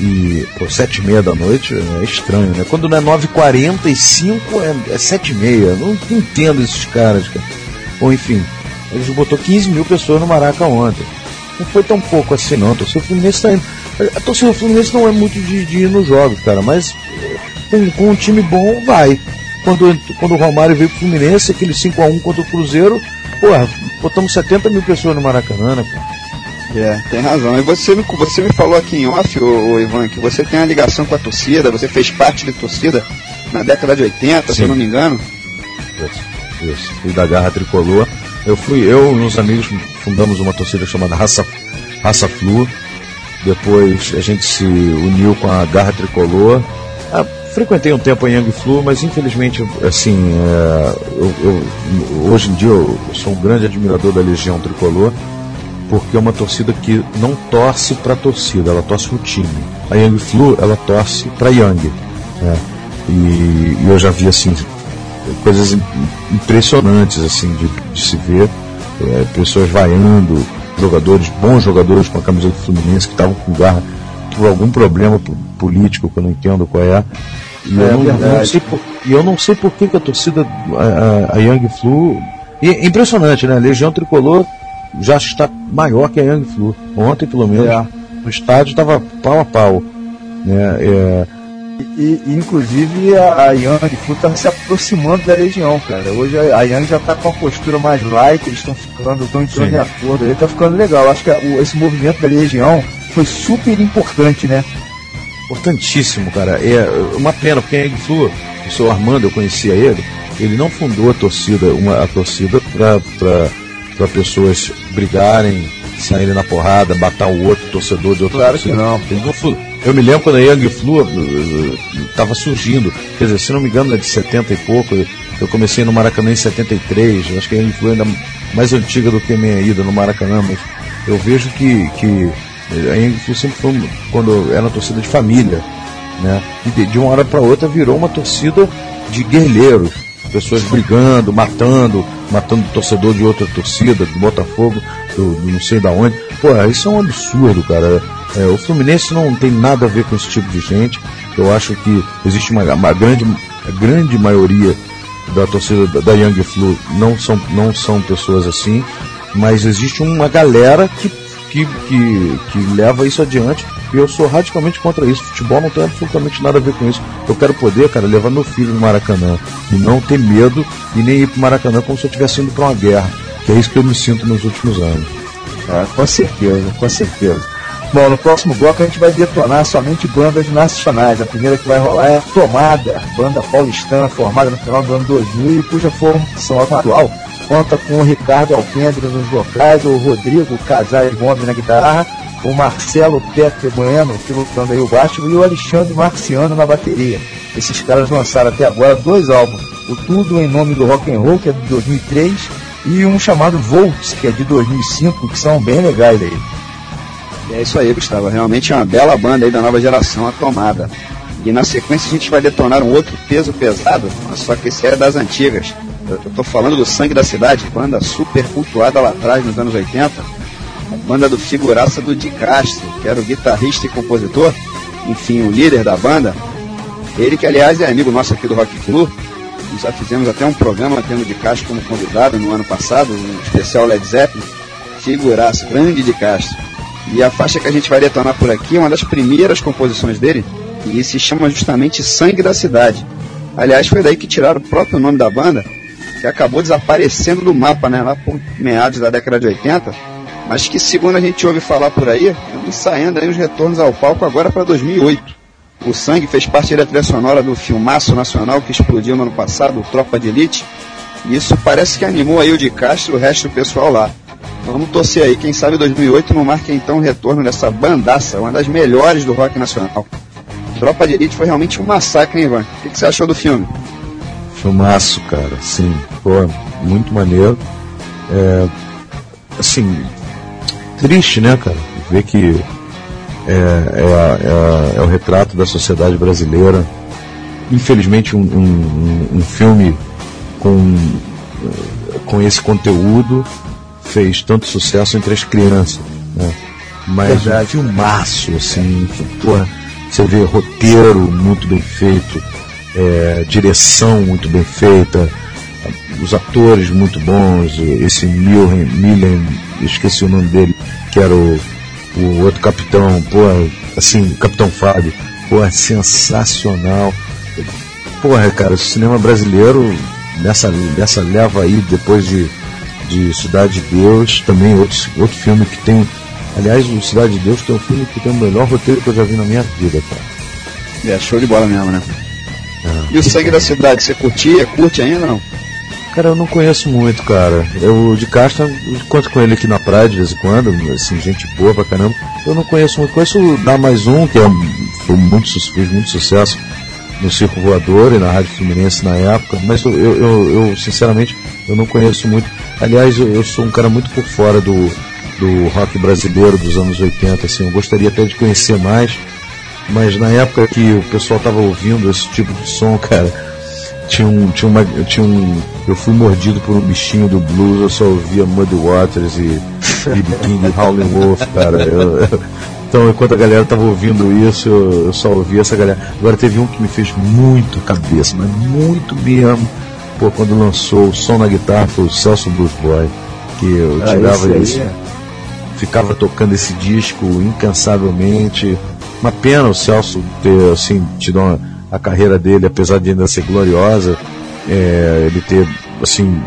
S4: e pô, sete e meia da noite é estranho, né? Quando não é 9h45 é, é sete e meia. Não, não entendo esses caras, cara. Ou enfim, eles botou 15 mil pessoas no Maraca ontem. Não foi tão pouco assim não. A torcida do Fluminense tá indo. A torcida do Fluminense não é muito de, de ir nos jogos, cara, mas com, com um time bom vai. Quando, quando o Romário veio pro Fluminense, aquele 5x1 contra o Cruzeiro, porra, botamos 70 mil pessoas no Maracanã, né, cara?
S3: É, tem razão. E você me, você me falou aqui em off, ô, ô, Ivan, que você tem uma ligação com a torcida, você fez parte de torcida na década de 80, Sim. se eu não me engano.
S4: Isso, Fui da Garra Tricolor. Eu fui, eu e uns amigos fundamos uma torcida chamada Raça, Raça Flu. Depois a gente se uniu com a Garra Tricolor. Ah, frequentei um tempo a Young Flu, mas infelizmente, assim, é, eu, eu, hoje em dia eu sou um grande admirador da Legião Tricolor, porque é uma torcida que não torce para a torcida, ela torce para o time. A Young Flu, ela torce para Young. Né? E, e, eu já vi, assim, coisas impressionantes, assim, de, de se ver. É, pessoas vaiando, jogadores, bons jogadores com a camisa do Fluminense que estavam com garra por algum problema político que eu não entendo qual é. E é, eu, não, não sei por, e eu não sei por que, que a torcida, a, a, Young Flu. E é impressionante, né? A Legião Tricolor já está maior que a Young Flu. Ontem, pelo menos, é. no estádio estava pau a pau. Né? É,
S2: e, e, inclusive a, a Flu está se aproximando da Legião, cara. Hoje a, a já está com uma postura mais light, eles estão ficando, estão entrando Sim. em acordo, ele está ficando legal. Acho que a, o, esse movimento da Legião foi super importante, né?
S4: Importantíssimo, cara. É uma pena, porque a Flu, o seu Armando, eu conhecia ele, ele não fundou a torcida, uma, a torcida para pessoas brigarem, saírem na porrada, matar o outro torcedor de outro
S2: Claro que não.
S4: Eu me lembro quando a Young Flu estava uh, surgindo, quer dizer, se não me engano, é de 70 e pouco. Eu comecei no Maracanã em 73, acho que a Young Flu é ainda mais antiga do que a minha ida no Maracanã, mas eu vejo que, que a Young sempre foi, quando era uma torcida de família, né? E de, de uma hora para outra virou uma torcida de guerreiros, pessoas brigando, matando, matando torcedor de outra torcida, do Botafogo, do, do não sei da onde. Pô, isso é um absurdo, cara. É, o Fluminense não tem nada a ver com esse tipo de gente. Eu acho que existe uma, uma grande, grande maioria da torcida da, da Young Flu não são, não são pessoas assim, mas existe uma galera que que, que, que leva isso adiante. E eu sou radicalmente contra isso. Futebol não tem absolutamente nada a ver com isso. Eu quero poder, cara, levar meu filho no Maracanã e não ter medo e nem ir pro Maracanã como se eu estivesse indo para uma guerra. Que é isso que eu me sinto nos últimos anos.
S2: Ah, com certeza, com certeza. Bom, no próximo bloco a gente vai detonar somente bandas nacionais. A primeira que vai rolar é a Tomada, banda paulistana formada no final do ano 2000 e cuja formação atual conta com o Ricardo Alpendre nos vocais, o Rodrigo Casares Gomes na guitarra, o Marcelo Petre Bueno pilotando aí o baixo e o Alexandre Marciano na bateria. Esses caras lançaram até agora dois álbuns, o Tudo em Nome do Rock and Roll, que é de 2003, e um chamado Volts, que é de 2005, que são bem legais aí.
S3: É isso aí, Gustavo. Realmente é uma bela banda aí da nova geração, a Tomada. E na sequência a gente vai detonar um outro peso pesado, só que esse é das antigas. Eu tô falando do Sangue da Cidade, banda super cultuada lá atrás, nos anos 80. Banda do figuraça do Di Castro, que era o guitarrista e compositor, enfim, o líder da banda. Ele que, aliás, é amigo nosso aqui do Rock Club. Já fizemos até um programa tendo Di Castro como convidado no ano passado, um especial Led Zeppelin. Figuraça, grande Di Castro. E a faixa que a gente vai detonar por aqui é uma das primeiras composições dele e se chama justamente Sangue da Cidade. Aliás, foi daí que tiraram o próprio nome da banda, que acabou desaparecendo do mapa, né, lá por meados da década de 80, mas que, segundo a gente ouve falar por aí, ensaiando aí os retornos ao palco agora para 2008. O Sangue fez parte da trilha sonora do filmaço nacional que explodiu no ano passado, Tropa de Elite, e isso parece que animou aí o de Castro e o resto do pessoal lá. Vamos torcer aí, quem sabe 2008 não marque então o retorno dessa bandaça, uma das melhores do rock nacional. Tropa de Elite foi realmente um massacre, hein, Ivan? O que você achou do filme?
S4: Filmaço, cara, sim. Pô, muito maneiro. É, assim, triste, né, cara? Ver que é, é, é, é, o retrato da sociedade brasileira. Infelizmente, um, um, um filme com, com esse conteúdo fez tanto sucesso entre as crianças, né? Mas Verdade. um filmaço, assim, porra, você vê roteiro muito bem feito, é, direção muito bem feita, os atores muito bons, esse Millen, Millen esqueci o nome dele, que era o, o outro capitão, porra, assim, Capitão Fábio, porra, sensacional. Porra, cara, o cinema brasileiro nessa, nessa leva aí, depois de de Cidade de Deus, também outro, outro filme que tem. Aliás, o Cidade de Deus que é um filme que tem o melhor roteiro que eu já vi na minha vida, cara.
S3: É, show de bola mesmo, né? É. E o Sangue da Cidade, você curtia? Curte ainda não?
S4: Cara, eu não conheço muito, cara. Eu de Castro, encontro com ele aqui na praia de vez em quando, assim, gente boa pra caramba. Eu não conheço muito. Conheço o Da Mais Um, que é, foi muito, fez muito sucesso no Circo Voador e na Rádio Fluminense na época, mas eu, eu, eu sinceramente eu não conheço muito. Aliás, eu, eu, sou um cara muito por fora do, do rock brasileiro dos anos 80, assim, eu gostaria até de conhecer mais, mas na época que o pessoal estava ouvindo esse tipo de som, cara, tinha um, tinha uma, tinha um, eu fui mordido por um bichinho do blues, eu só ouvia Muddy Waters e B.B. King e Howlin' Wolf, cara. Eu, eu, então, enquanto a galera tava ouvindo isso, eu, eu só ouvia essa galera. Agora teve um que me fez muito cabeça, mas muito mesmo. Pô, quando lançou o som na guitarra foi o Celso Blues Boy, que eu ah, tirava isso. É. Ficava tocando esse disco incansavelmente. Uma pena o Celso ter, assim, tido uma, a carreira dele, apesar de ainda ser gloriosa, é, ele ter, assim,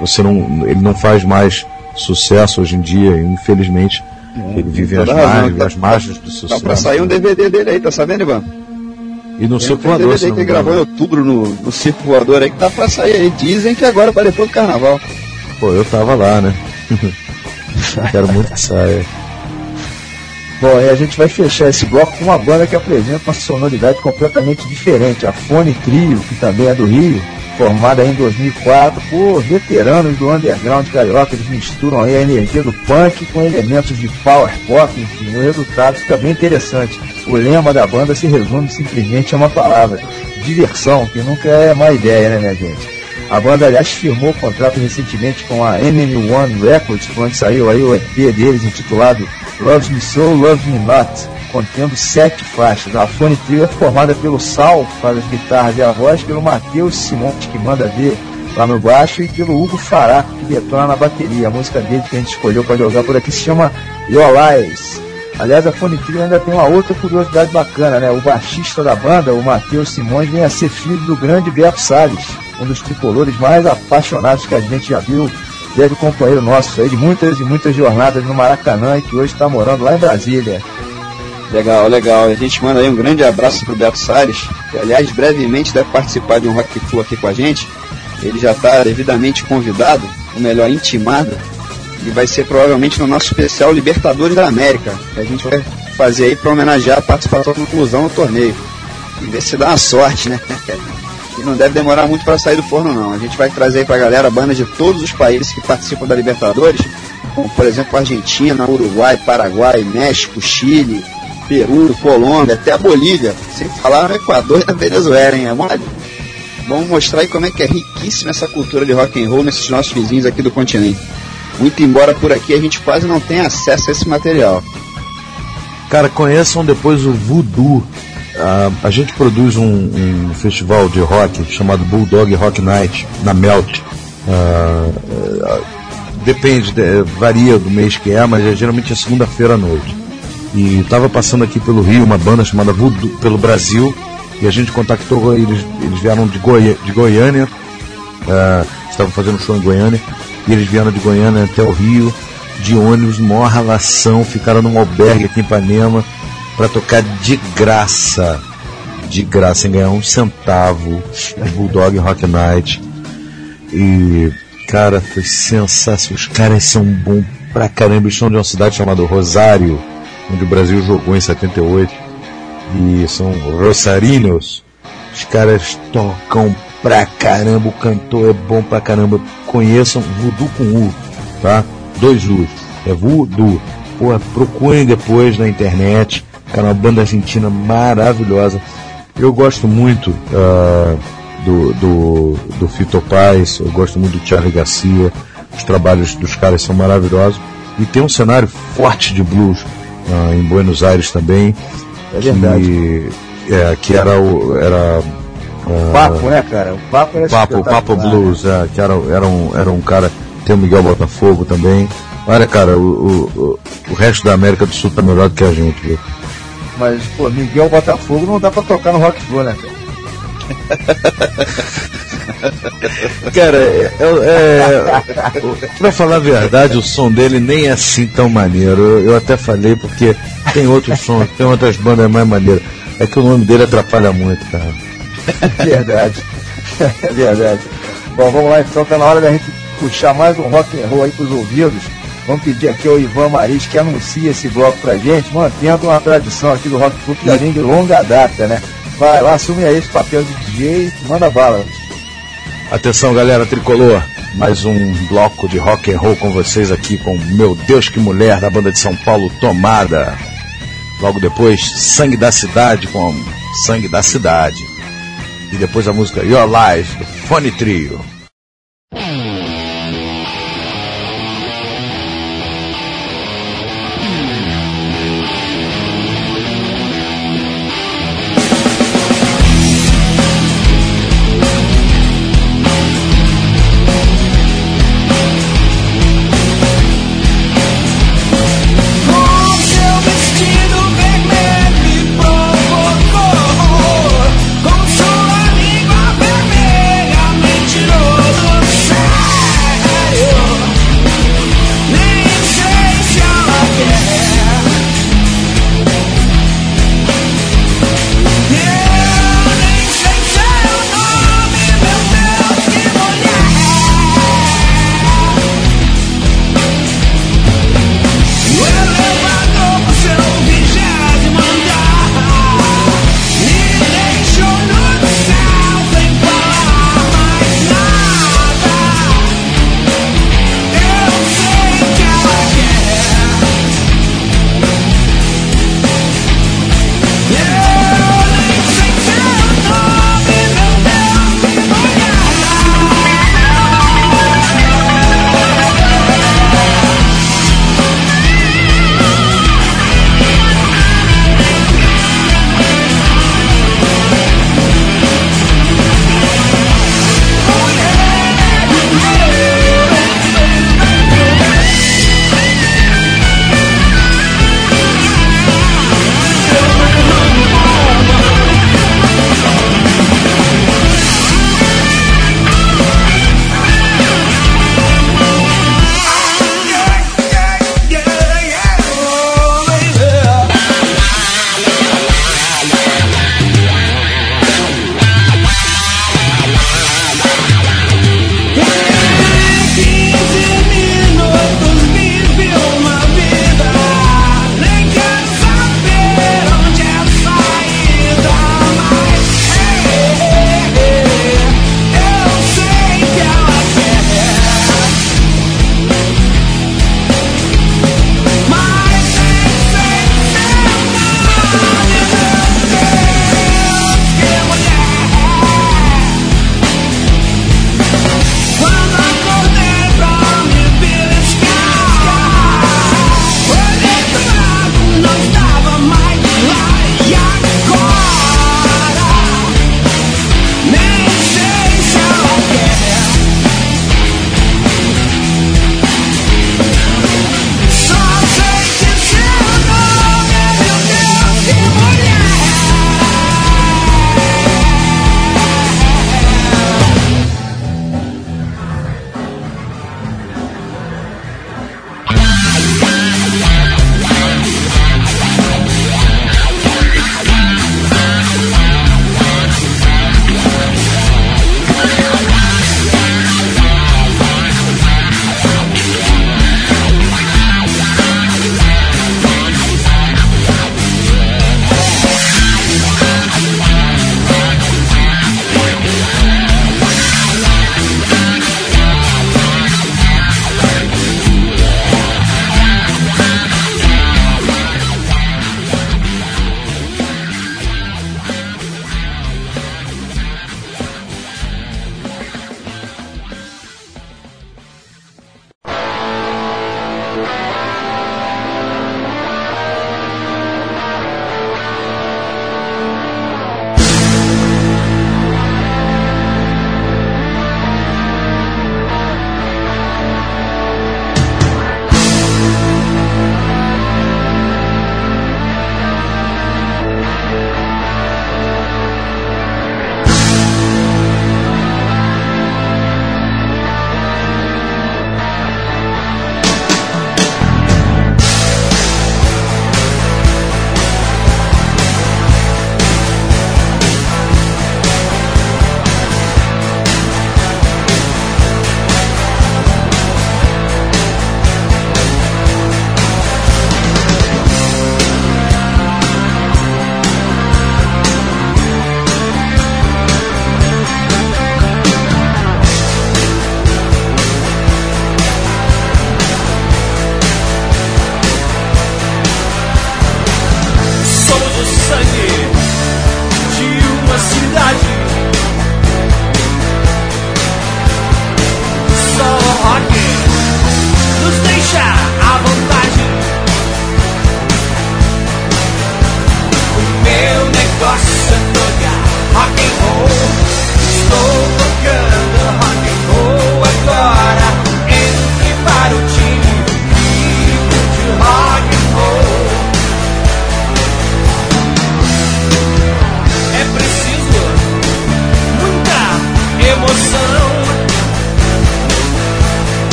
S4: você não, ele não faz mais sucesso hoje em dia, infelizmente é, ele vive as margens, tá, as margens do sucesso. Tá
S3: pra sair um DVD dele aí, tá sabendo, Ivan?
S4: E no Circo Voador,
S3: DVD que gravou em outubro no, no Circo Voador aí, que tá pra sair aí. Dizem que agora para depois do carnaval.
S4: Pô, eu tava lá, né? Quero muito que saia.
S2: Bom, e a gente vai fechar esse bloco com uma banda que apresenta uma sonoridade completamente diferente. A Fone Trio, que também é do Rio, formada em 2004 por veteranos do underground carioca. Eles misturam a energia do punk com elementos de power pop, enfim, o resultado fica bem interessante. O lema da banda se resume simplesmente a uma palavra: diversão, que nunca é má ideia, né, minha gente? A banda, aliás, firmou contrato recentemente com a MM1 Records, quando saiu aí o EP deles intitulado Love Me So, Love Me Not contendo sete faixas. A Fone Trio é formada pelo Sal, faz as guitarras e a voz, pelo Matheus Simões, que manda ver lá no baixo, e pelo Hugo Fará, que detona na bateria. A música dele que a gente escolheu para jogar por aqui se chama Your Lies. Aliás, a Fone Trio ainda tem uma outra curiosidade bacana, né? O baixista da banda, o Matheus Simões, vem a ser filho do grande Beto Salles, um dos tricolores mais apaixonados que a gente já viu Deve companheiro nosso aí de muitas e muitas jornadas no Maracanã e que hoje está morando lá em Brasília.
S3: Legal, legal. A gente manda aí um grande abraço pro Beto Salles, que aliás brevemente deve participar de um Rock Flu aqui com a gente. Ele já está devidamente convidado, ou melhor, intimado, e vai ser provavelmente no nosso especial Libertadores da América, que a gente vai fazer aí para homenagear a participação no Flusão no torneio. E ver se dá uma sorte, né? e não deve demorar muito para sair do forno não. A gente vai trazer aí pra galera bandas de todos os países que participam da Libertadores, como por exemplo Argentina, Uruguai, Paraguai, México, Chile, Peru, Colômbia, até a Bolívia, sem falar no Equador e na Venezuela, hein? É mole. Vamos mostrar aí como é que é riquíssima essa cultura de rock and roll nesses nossos vizinhos aqui do continente. Muito embora por aqui a gente quase não tenha acesso a esse material.
S4: Cara, conheçam depois o Voodoo. Uh, a gente produz um, um, festival de rock chamado Bulldog Rock Night na Melt. Uh, uh, depende, varia do mês que é, mas é geralmente é segunda-feira à noite. E estava passando aqui pelo Rio uma banda chamada Voodoo, pelo Brasil, e a gente contactou eles, eles vieram de, Goi de Goiânia, estavam fazendo show em Goiânia, e eles vieram de Goiânia até o Rio de ônibus, maior relação, ficaram num albergue aqui em Ipanema para tocar de graça. De graça, sem ganhar um centavo de Bulldog Rock Night. E, cara, foi sensacional. Os caras são bons pra caramba. Eles são de uma cidade chamada Rosário, onde o Brasil jogou em 78. E são rosarinos. Os caras tocam pra caramba. O cantor é bom pra caramba. Conheçam Voodoo com U, tá? dois U's. É Voodoo. Pô, procurem depois na internet. Cara, uma banda argentina maravilhosa. Eu gosto muito uh, do, do, do Fito Paz, eu gosto muito do Charlie Garcia. Os trabalhos dos caras são maravilhosos. E tem um cenário forte de blues uh, em Buenos Aires também.
S2: É verdade.
S4: Que, é, que era o. Era,
S2: uh, papo, né, cara? O Papo era
S4: Papo, papo Blues, é, que era, era, um, era um cara tem o Miguel Botafogo também. Olha, cara, o, o, o resto da América do Sul tá melhor do que a gente, viu?
S2: Mas, pô, Miguel Botafogo não dá pra tocar no Rock Flu, né, cara?
S4: cara, é, é, pra falar a verdade, o som dele nem é assim tão maneiro. Eu, eu até falei porque tem outros sons, tem outras bandas mais maneiras. É que o nome dele atrapalha muito, cara.
S2: verdade. É verdade. Bom, vamos lá então, tá na hora da gente puxar mais um rock and roll aí pros ouvidos, vamos pedir aqui ao Ivan Maris que anuncia esse bloco pra gente, mantendo uma tradição aqui do Rock Club que de longa data, né? Vai lá, assume aí esse papel de DJ manda bala.
S4: Atenção galera tricolor, mais um bloco de rock and roll com vocês aqui com Meu Deus que Mulher da banda de São Paulo Tomada. Logo depois, Sangue da Cidade com Sangue da Cidade. E depois a música Your Life do Fone Trio.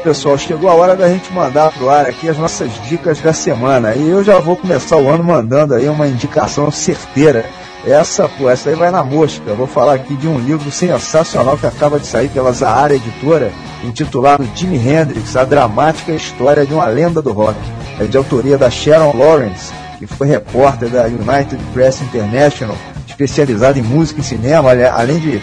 S2: Pessoal, chegou a hora da gente mandar pro ar aqui as nossas dicas da semana. E eu já vou começar o ano mandando aí uma indicação certeira. Essa, pô, essa aí vai na mosca. Eu vou falar aqui de um livro sensacional que acaba de sair pela Zahara Editora, intitulado Jimi Hendrix, a dramática história de uma lenda do rock. É de autoria da Sharon Lawrence, que foi repórter da United Press International, especializada em música e cinema, além de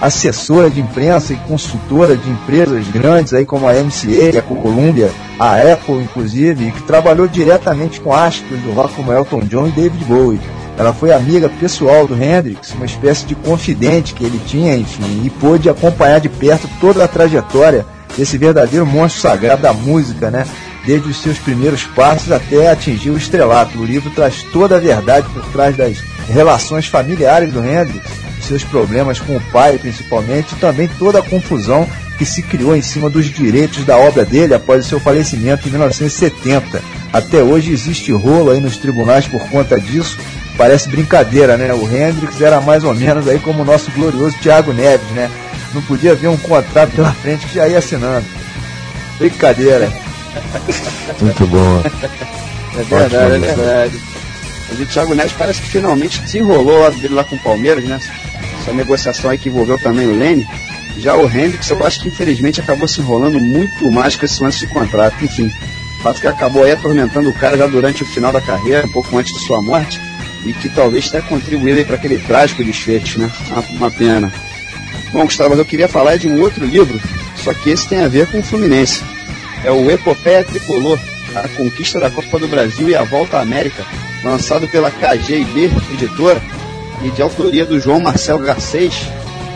S2: assessora de imprensa e consultora de empresas grandes aí como a MCA, a Columbia, a Apple inclusive, que trabalhou diretamente com astros do rock como Elton John e David Bowie. Ela foi amiga pessoal do Hendrix, uma espécie de confidente que ele tinha, enfim, e pôde acompanhar de perto toda a trajetória desse verdadeiro monstro sagrado da música, né? Desde os seus primeiros passos até atingir o estrelato. O livro traz toda a verdade por trás das relações familiares do Hendrix seus problemas com o pai, principalmente, e também toda a confusão que se criou em cima dos direitos da obra dele após o seu falecimento em 1970. Até hoje existe rolo aí nos tribunais por conta disso. Parece brincadeira, né? O Hendrix era mais ou menos aí como o nosso glorioso Thiago Neves, né? Não podia ver um contrato pela frente que já ia assinando. Brincadeira.
S4: Muito bom.
S3: É verdade, é verdade. Mas o Thiago Neves parece que finalmente desenrolou lá dele lá com o Palmeiras, né? Essa negociação aí que envolveu também o Lene. Já o Hendrix, eu acho que infelizmente acabou se enrolando muito mais com esse lance de contrato. Enfim, fato que acabou aí atormentando o cara já durante o final da carreira, um pouco antes de sua morte, e que talvez tenha contribuído para aquele trágico desfecho, né? Uma, uma, pena. Bom, Gustavo, eu queria falar de um outro livro só que esse tem a ver com o Fluminense. É o Epopeia Tricolor, a conquista da Copa do Brasil e a volta à América, lançado pela KGB Editora e de autoria do João Marcelo Garcês,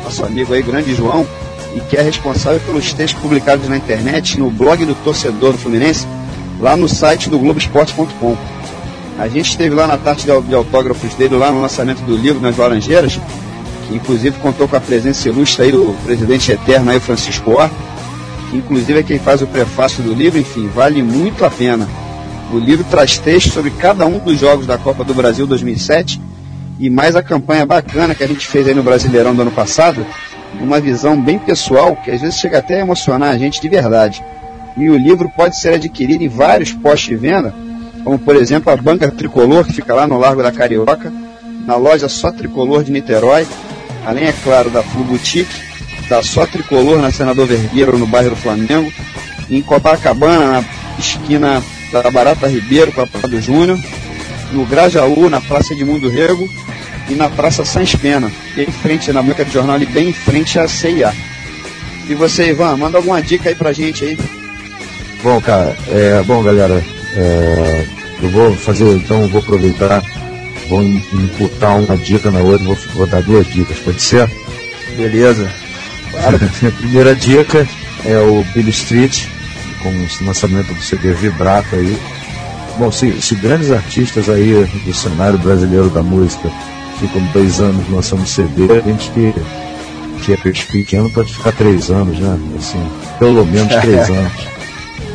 S3: nosso amigo aí, grande João, e que é responsável pelos textos publicados na internet, no blog do torcedor do Fluminense, lá no site do Globoesporte.com. A gente esteve lá na tarde de autógrafos dele, lá no lançamento do livro nas Laranjeiras, que inclusive contou com a presença ilustre aí do presidente eterno aí, Francisco Or, que inclusive é quem faz o prefácio do livro, enfim, vale muito a pena. O livro traz textos sobre cada um dos jogos da Copa do Brasil 2007 e mais a campanha bacana que a gente fez aí no Brasileirão do ano passado, uma visão bem pessoal que às vezes chega até a emocionar a gente de verdade. E o livro pode ser adquirido em vários postos de venda, como por exemplo a Banca Tricolor, que fica lá no Largo da Carioca, na loja Só Tricolor de Niterói, além, é claro, da Flu Boutique, da Só Tricolor na Senador Vergueiro, no bairro do Flamengo, em Copacabana, na esquina da Barata Ribeiro com a Praia do Júnior, no Grajaú, na Praça de Mundo Rego, e na Praça Sans Pena, em frente, na banca de jornal, ali bem em frente à CIA. E você, Ivan, manda alguma dica aí pra gente aí.
S4: Bom, cara, é, bom, galera, é, eu vou fazer, então, vou aproveitar, vou imputar uma dica na outra, vou, vou dar duas dicas, pode ser?
S3: Beleza.
S4: Claro. A primeira dica é o Billy Street, com o lançamento do CD Vibrato aí. Bom, se, se grandes artistas aí do cenário brasileiro da música ficam dois anos lançando CD, a gente que, que é pequeno pode ficar três anos, né? Assim, pelo menos três anos.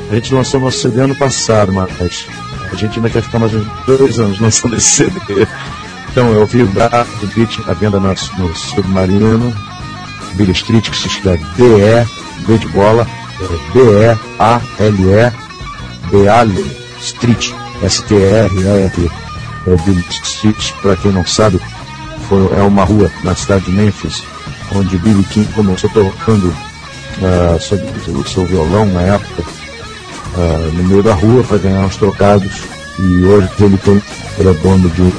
S4: A gente lançou nosso CD ano passado, mas a gente ainda quer ficar mais uns dois anos lançando esse CD. Então eu vi o Brato Beat à venda no, no Submarino, Billy Street, que se escreve B-E, B de bola, B-E-A-L-E, B-A-L, Street, S-T-R-E-T. É Billy Street, para quem não sabe, foi, é uma rua na cidade de Memphis, onde Billy King começou tocando uh, seu, o seu violão na época, uh, no meio da rua para ganhar uns trocados. E hoje ele tem, ele é dono de um,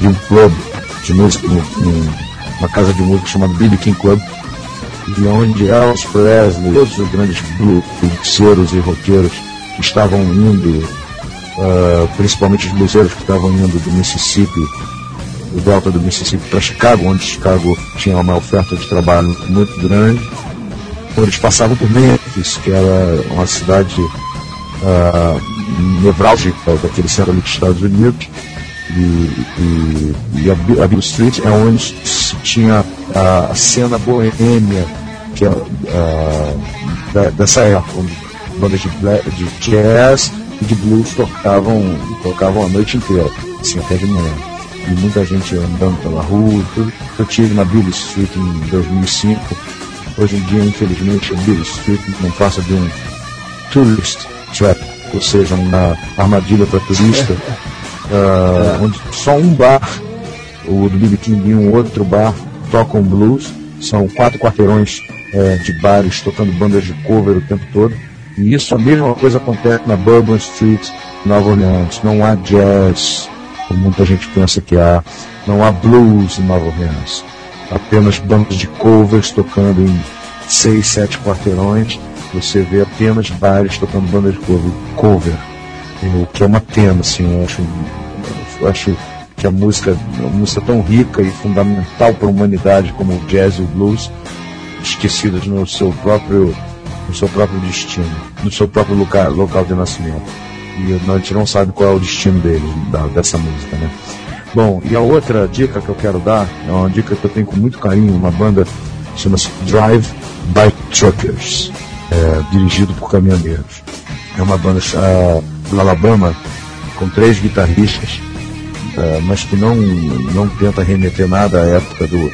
S4: de um clube de música, um, uma casa de música chamada Billy King Club, de onde Elvis Presley, todos os grandes blueseiros e roqueiros que estavam indo, uh, principalmente os bluseiros que estavam indo do Mississippi do delta do Mississippi para Chicago, onde Chicago tinha uma oferta de trabalho muito grande. Quando eles passavam por Memphis, que era uma cidade uh, nevrálgica daquele centro ali dos Estados Unidos, e, e, e a, a Bill Street é onde tinha a, a cena boêmia que é, uh, da, dessa época, bandas de, de jazz e de blues tocavam, tocavam a noite inteira, assim, até de manhã e muita gente andando pela rua e tudo. Eu tive na Billy Street em 2005. Hoje em dia, infelizmente, a Billy Street não passa de um tourist trap, ou seja, uma armadilha para turista, uh, onde só um bar, o do Billy King e um outro bar, tocam blues. São quatro quarteirões é, de bares tocando bandas de cover o tempo todo. E isso, a mesma coisa acontece na Bourbon Street, Nova Orleans. Não há jazz, como muita gente pensa que há. Não há blues em Nova Orleans. Apenas bandas de covers tocando em seis, sete quarteirões. Você vê apenas bares tocando bandas de cover. cover o que é uma pena, assim, eu acho, eu acho que a música, uma música tão rica e fundamental para a humanidade como o jazz e o blues, esquecidas no seu próprio, no seu próprio destino, no seu próprio lugar, local de nascimento e a gente não sabe qual é o destino dele, da, dessa música, né? Bom, e a outra dica que eu quero dar é uma dica que eu tenho com muito carinho, uma banda chama-se Drive by Truckers, é, dirigido por caminhoneiros. É uma banda uh, do Alabama com três guitarristas, uh, mas que não, não tenta remeter nada à época do,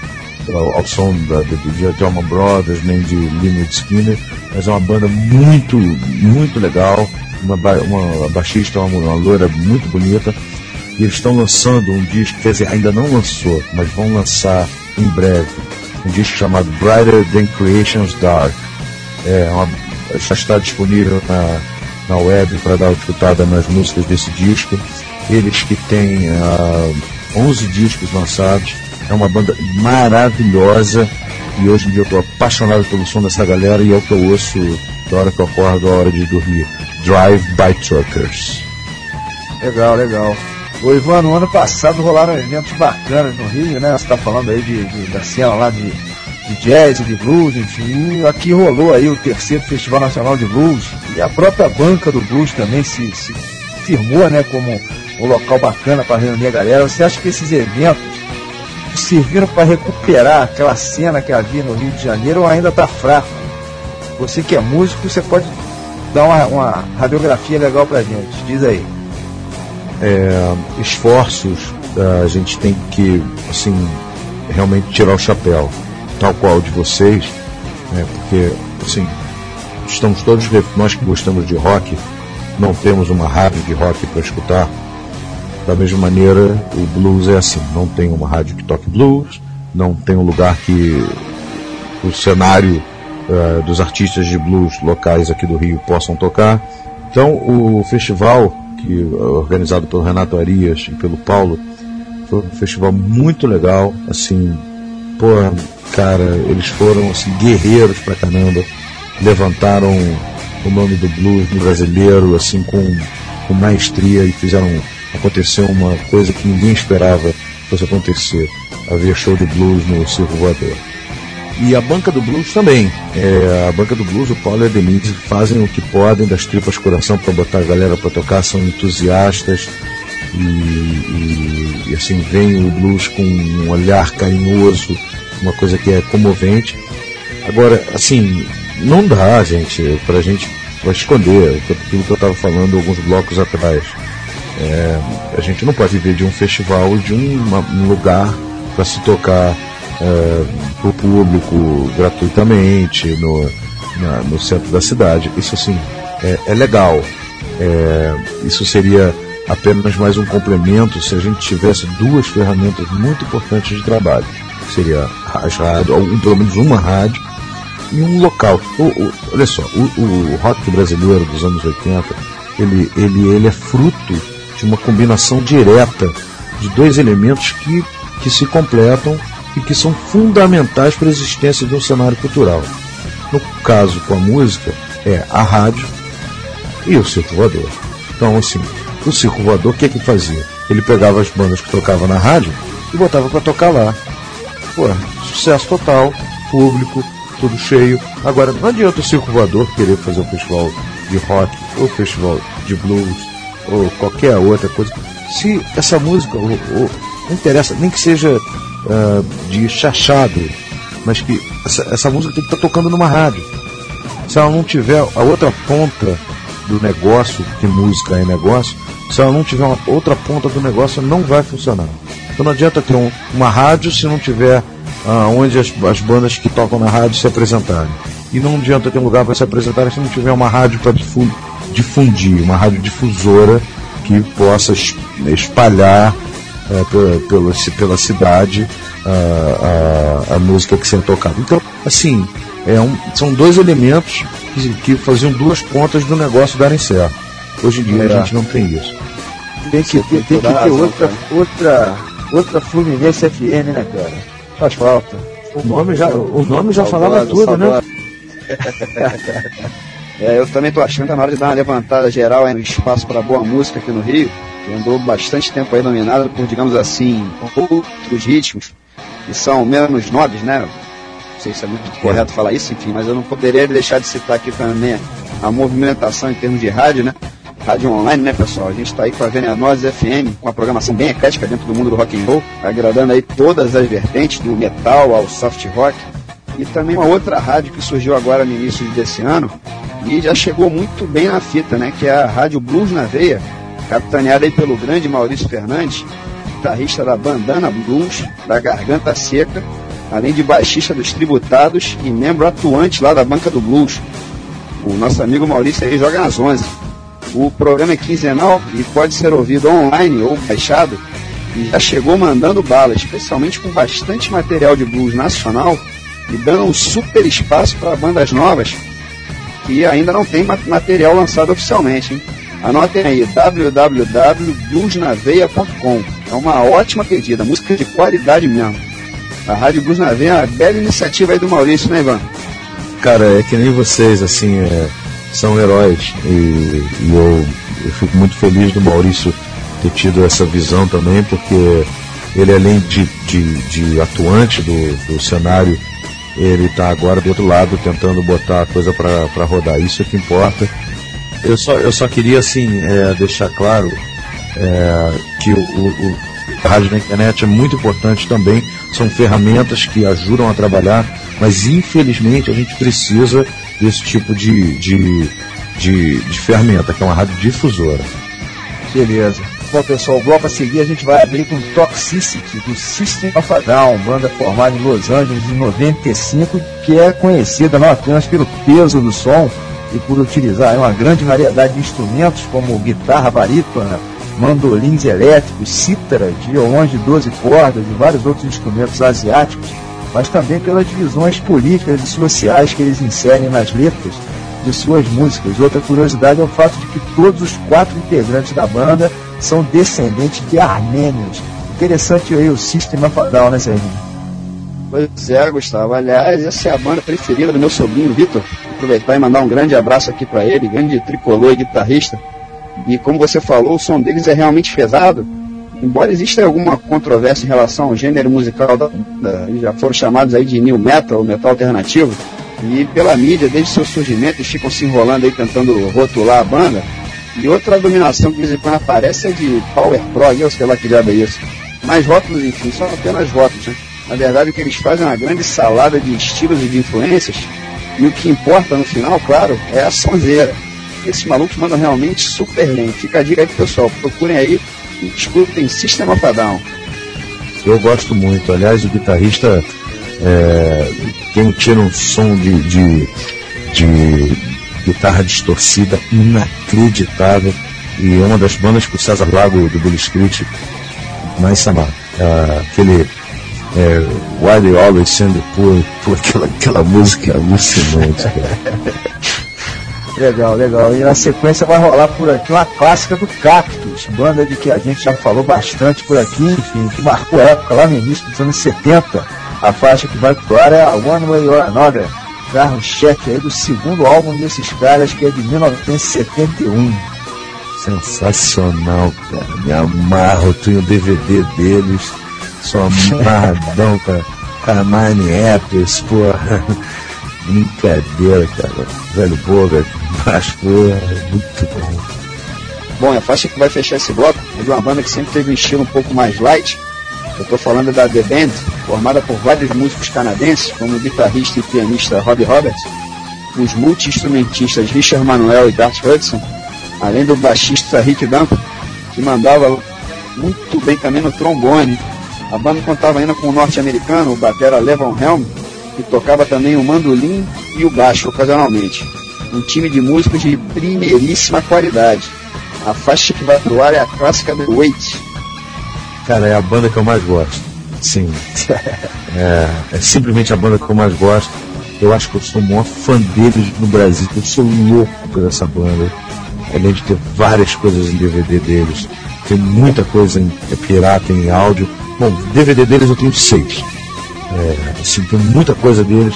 S4: ao, som da, de, de Allman Brothers, nem de Lynyrd Skinner, mas é uma banda muito, muito legal, uma, uma baixista, uma, uma loira muito bonita. E eles estão lançando um disco, quer dizer, ainda não lançou, mas vão lançar em breve, um disco chamado Brighter Than Creation's Dark. É uma, já está disponível na, na web para dar uma escutada nas músicas desse disco. Eles que têm uh, 11 discos lançados, é uma banda maravilhosa E hoje em dia eu estou apaixonado pelo som dessa galera e é o que eu ouço da hora que eu acordo, da hora de dormir. Drive by Truckers.
S2: Legal, legal. Ô Ivan, no ano passado rolaram eventos bacanas no Rio, né? Você está falando aí de, de, da cena lá de, de jazz, de blues, enfim. Aqui rolou aí o terceiro Festival Nacional de Blues. E a própria banca do blues também se, se firmou, né, como um local bacana para reunir a galera. Você acha que esses eventos serviram para recuperar aquela cena que havia no Rio de Janeiro ou ainda está fraco? Você que é músico, você pode dar uma, uma radiografia legal para gente. Diz aí.
S4: É, esforços a gente tem que assim realmente tirar o chapéu tal qual de vocês né, porque assim estamos todos nós que gostamos de rock não temos uma rádio de rock para escutar da mesma maneira, o blues é assim: não tem uma rádio que toque blues, não tem um lugar que o cenário uh, dos artistas de blues locais aqui do Rio possam tocar. Então, o festival, que é organizado pelo Renato Arias e pelo Paulo, foi um festival muito legal. Assim, pô, cara, eles foram assim, guerreiros pra caramba, levantaram o nome do blues brasileiro assim com, com maestria e fizeram aconteceu uma coisa que ninguém esperava fosse acontecer. Havia show de blues no Circo Voador. E a banca do blues também. É, a banca do blues, o Paulo e a Denise fazem o que podem, das tripas coração para botar a galera para tocar, são entusiastas e, e, e, assim vem o blues com um olhar carinhoso, uma coisa que é comovente. Agora, assim, não dá, gente, pra gente pra esconder aquilo que eu estava falando alguns blocos atrás. É, a gente não pode viver de um festival, de uma, um lugar para se tocar é, para o público gratuitamente no, na, no centro da cidade. Isso assim é, é legal. É, isso seria apenas mais um complemento se a gente tivesse duas ferramentas muito importantes de trabalho. Seria as rádios, ou pelo menos uma rádio e um local. O, o, olha só, o, o rock brasileiro dos anos 80, ele, ele, ele é fruto de uma combinação direta de dois elementos que, que se completam e que são fundamentais para a existência de um cenário cultural. No caso com a música, é a rádio e o circo voador. Então, assim, o circo voador, o que é que fazia? Ele pegava as bandas que tocavam na rádio e botava para tocar lá. Pô, sucesso total, público, tudo cheio. Agora, não adianta o circo voador querer fazer um festival de rock ou festival de blues ou qualquer outra coisa, se essa música ou, ou, não interessa, nem que seja uh, de chachado, mas que essa, essa música tem que estar tá tocando numa rádio. Se ela não tiver a outra ponta do negócio, que música é negócio, se ela não tiver uma outra ponta do negócio, não vai funcionar. Então não adianta ter um, uma rádio se não tiver uh, onde as, as, bandas que tocam na rádio se apresentarem. E não adianta ter um lugar para se apresentarem se não tiver uma rádio para difundir uma radiodifusora que possa espalhar é, pela, pela, pela, cidade a, a, a, música que sendo tocada. Então, assim, é um, são dois elementos que, que, faziam duas pontas do negócio darem certo. Hoje em dia é. a gente não tem isso.
S2: Tem que, tem, tem que ter outra, outra, outra Fluminense FM, né, cara? Faz falta.
S4: O nome já, o nome já falava tudo, né?
S3: É, eu também estou achando que tá na hora de dar uma levantada geral aí no espaço para boa música aqui no Rio, que andou bastante tempo aí dominado por, digamos assim, outros ritmos, que são menos nobres, né? Não sei se é muito correto falar isso, enfim, mas eu não poderia deixar de citar aqui também a movimentação em termos de rádio, né? Rádio online, né, pessoal? A gente está aí com a Venenosa FM, com uma programação bem eclética dentro do mundo do rock and roll, agradando aí todas as vertentes, do metal ao soft rock. E também uma outra rádio que surgiu agora no início desse ano, e já chegou muito bem na fita, né? Que é a Rádio Blues na Veia, capitaneada aí pelo grande Maurício Fernandes, guitarrista da Bandana Blues, da Garganta Seca, além de baixista dos Tributados e membro atuante lá da Banca do Blues. O nosso amigo Maurício aí joga nas 11. O programa é quinzenal e pode ser ouvido online ou baixado e já chegou mandando bala, especialmente com bastante material de blues nacional e dando um super espaço para bandas novas que ainda não tem material lançado oficialmente. Hein? Anotem aí, www.bluesnaveia.com. É uma ótima pedida, música de qualidade mesmo. A Rádio Blues na Veia é uma bela iniciativa aí do Maurício, né, Ivan?
S4: Cara, é que nem vocês, assim, é, são heróis. E, e eu, eu fico muito feliz do Maurício ter tido essa visão também, porque ele além de, de, de atuante do, do cenário, ele está agora do outro lado tentando botar a coisa para rodar. Isso é que importa. Eu só, eu só queria assim é, deixar claro é, que o, o, a rádio na internet é muito importante também. São ferramentas que ajudam a trabalhar, mas infelizmente a gente precisa desse tipo de, de, de, de ferramenta, que é uma rádio difusora.
S2: Beleza. Bom, pessoal, o bloco a seguir a gente vai abrir com Toxicity, do System of a Down, banda formada em Los Angeles em 95, que é conhecida não apenas pelo peso do som e por utilizar uma grande variedade de instrumentos, como guitarra barítona, mandolins elétricos, cítaras, violões de 12 cordas e vários outros instrumentos asiáticos, mas também pelas divisões políticas e sociais que eles inserem nas letras de suas músicas. Outra curiosidade é o fato de que todos os quatro integrantes da banda são descendentes de armênios. Interessante aí o sistema fadal, né, Serginho?
S3: Pois é, Gustavo. Aliás, essa é a banda preferida do meu sobrinho, Vitor. Aproveitar e mandar um grande abraço aqui para ele, grande tricolor e guitarrista. E como você falou, o som deles é realmente pesado. Embora exista alguma controvérsia em relação ao gênero musical da banda, já foram chamados aí de new metal, metal alternativo, e pela mídia, desde seu surgimento, eles ficam se enrolando aí tentando rotular a banda. E outra dominação que de vez em quando aparece é de Power Pro, eu sei lá que diabo é isso. Mas rótulos, enfim, são apenas rótulos, né? Na verdade, o que eles fazem é uma grande salada de estilos e de influências. E o que importa no final, claro, é a sonzeira. Esses malucos mandam realmente super bem. Fica a dica aí pro pessoal. Procurem aí e escutem System of.
S4: Eu gosto muito. Aliás, o guitarrista é, tem, tira um som de, de, de guitarra distorcida inacreditável. E uma das bandas que o César Lago do Bully Street mais chama. É, aquele é, Why They Always Send the Poor, aquela, aquela música alucinante, cara.
S2: Legal, legal. E na sequência vai rolar por aqui uma clássica do Cactus, banda de que a gente já falou bastante por aqui, enfim, que marcou a época lá no início dos anos 70. A faixa que vai pro é a One Way or Another, carro-chefe aí do segundo álbum desses caras, que é de 1971.
S4: Sensacional, cara. Me amarro, tenho o DVD deles, sou amarradão com a, com a Nine Apples, porra. Brincadeira, cara. Velho Boga, mas porra, muito bom.
S3: Bom, a faixa que vai fechar esse bloco é de uma banda que sempre teve um estilo um pouco mais light. Eu estou falando da The Band, formada por vários músicos canadenses, como o guitarrista e pianista Robbie Roberts, os multi-instrumentistas Richard Manuel e Dart Hudson, além do baixista Rick Duncan, que mandava muito bem também no trombone. A banda contava ainda com o norte-americano, o batera Levon Helm, que tocava também o mandolim e o baixo ocasionalmente. Um time de músicos de primeiríssima qualidade. A faixa que vai pro ar é a clássica The Wait.
S4: Cara, é a banda que eu mais gosto. Sim. É, é simplesmente a banda que eu mais gosto. Eu acho que eu sou o maior fã deles no Brasil. Eu sou louco por essa banda. Além de ter várias coisas em DVD deles. Tem muita coisa em é pirata, em áudio. Bom, DVD deles eu tenho seis. É, assim, tem muita coisa deles.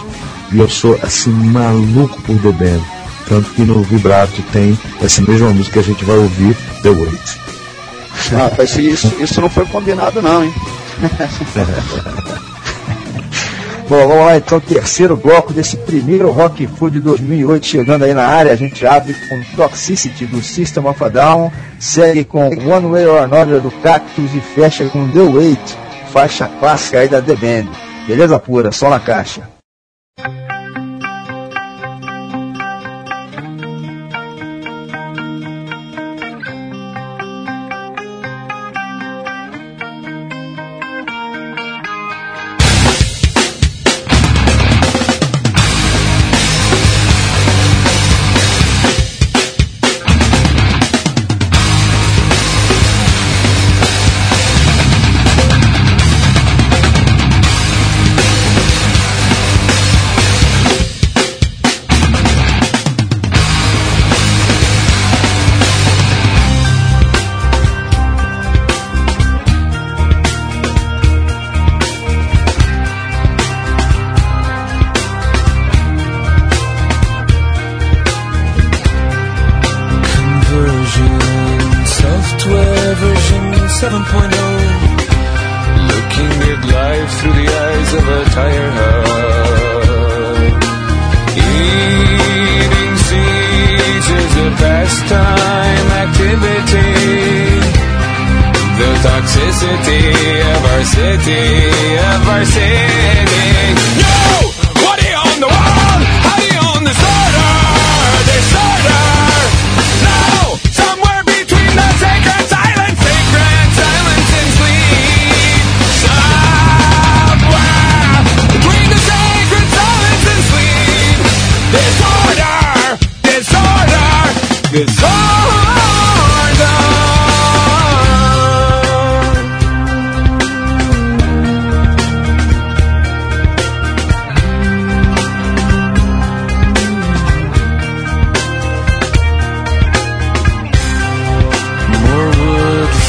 S4: E eu sou assim maluco por The Band. Tanto que no vibrato tem essa mesma música que a gente vai ouvir, The Wait.
S3: Mas isso, isso não foi combinado não, hein?
S2: Bom, vamos lá então, terceiro bloco desse primeiro Rock Food 2008 chegando aí na área. A gente abre com Toxicity do System of a Down, segue com One Way or Another do Cactus e fecha com The Wait, faixa clássica aí da The Band. Beleza pura, só na caixa.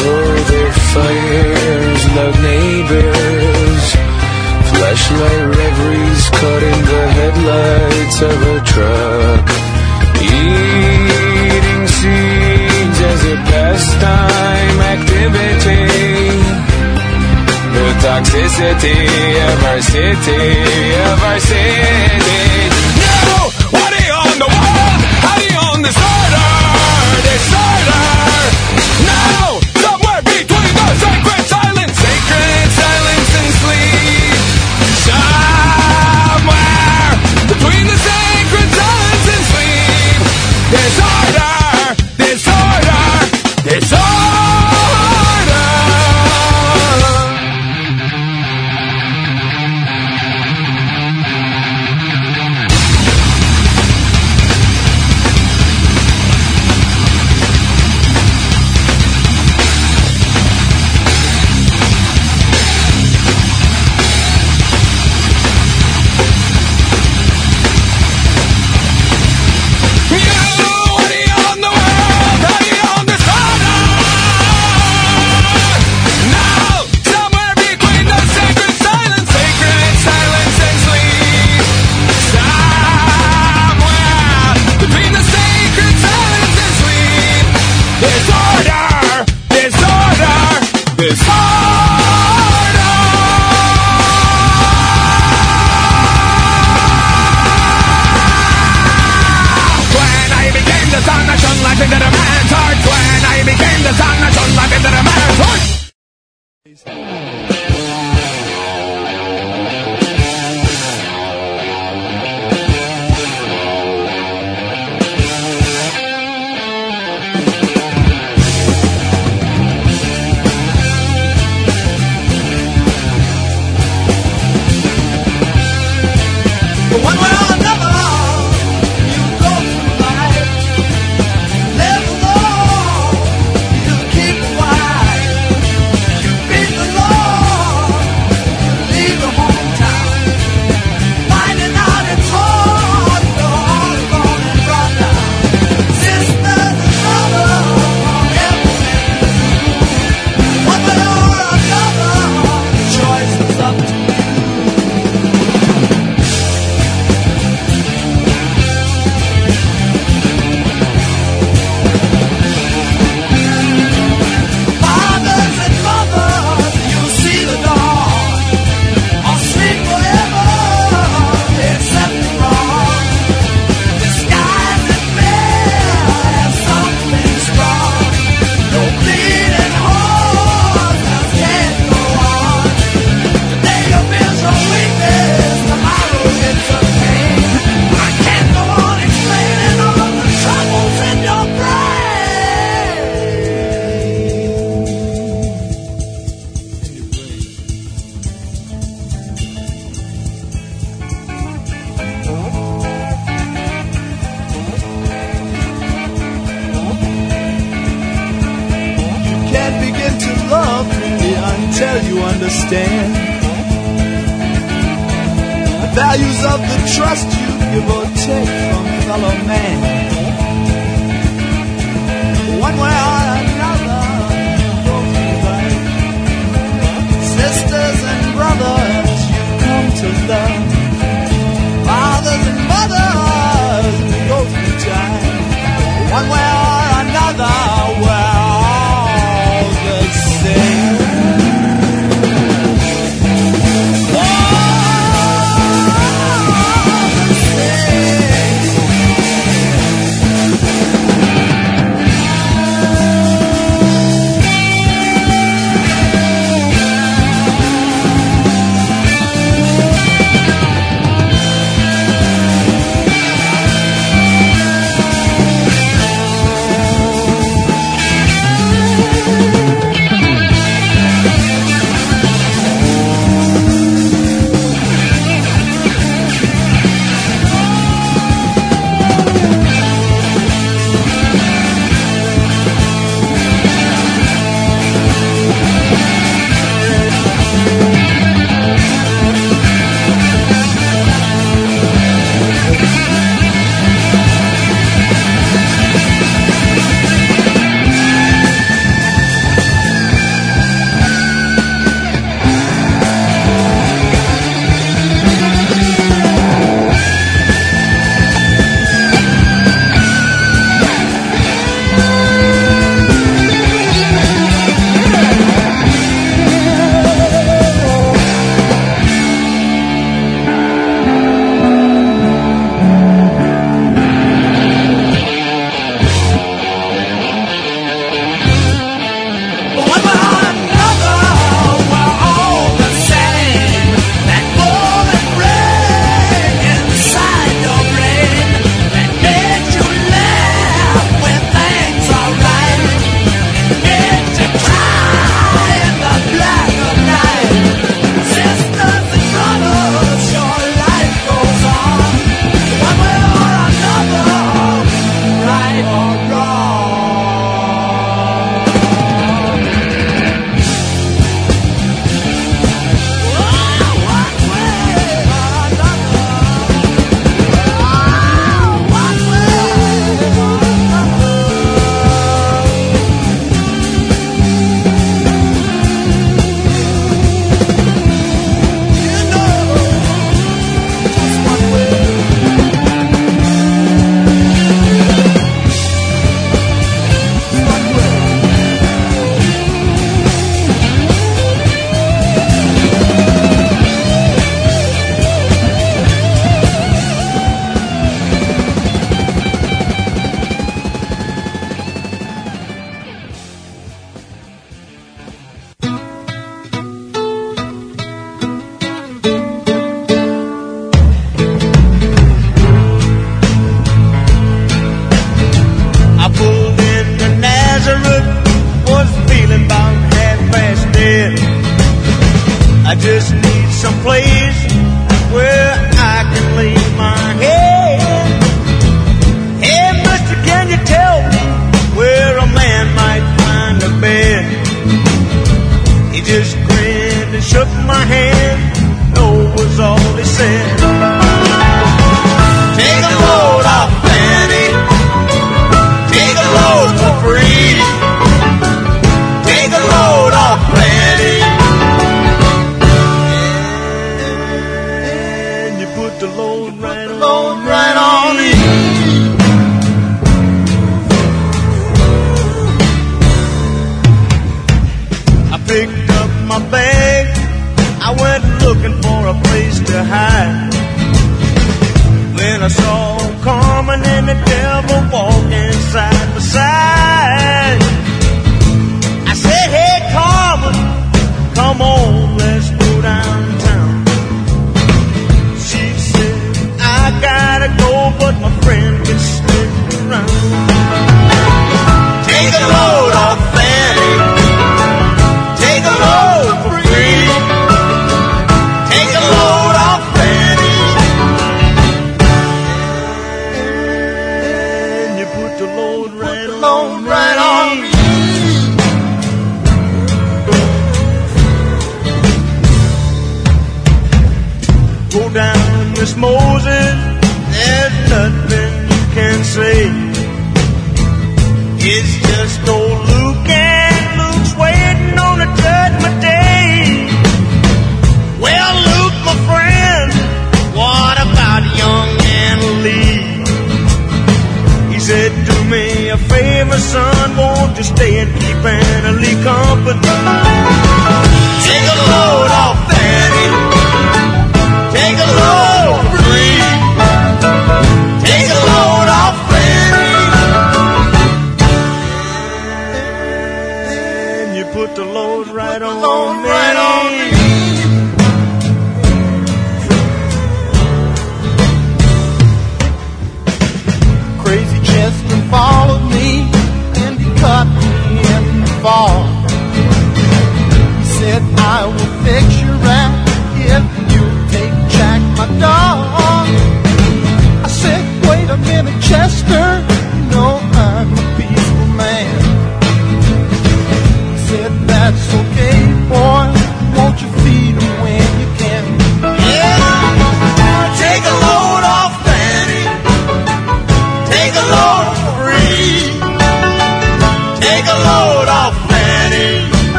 S7: for their fires, loud neighbors. Flashlight reveries caught in the headlights of a truck. Eating seeds as a pastime activity. The toxicity of our city, of our city. No, what are you on the wall? How do you
S1: on
S8: this order?
S9: This order?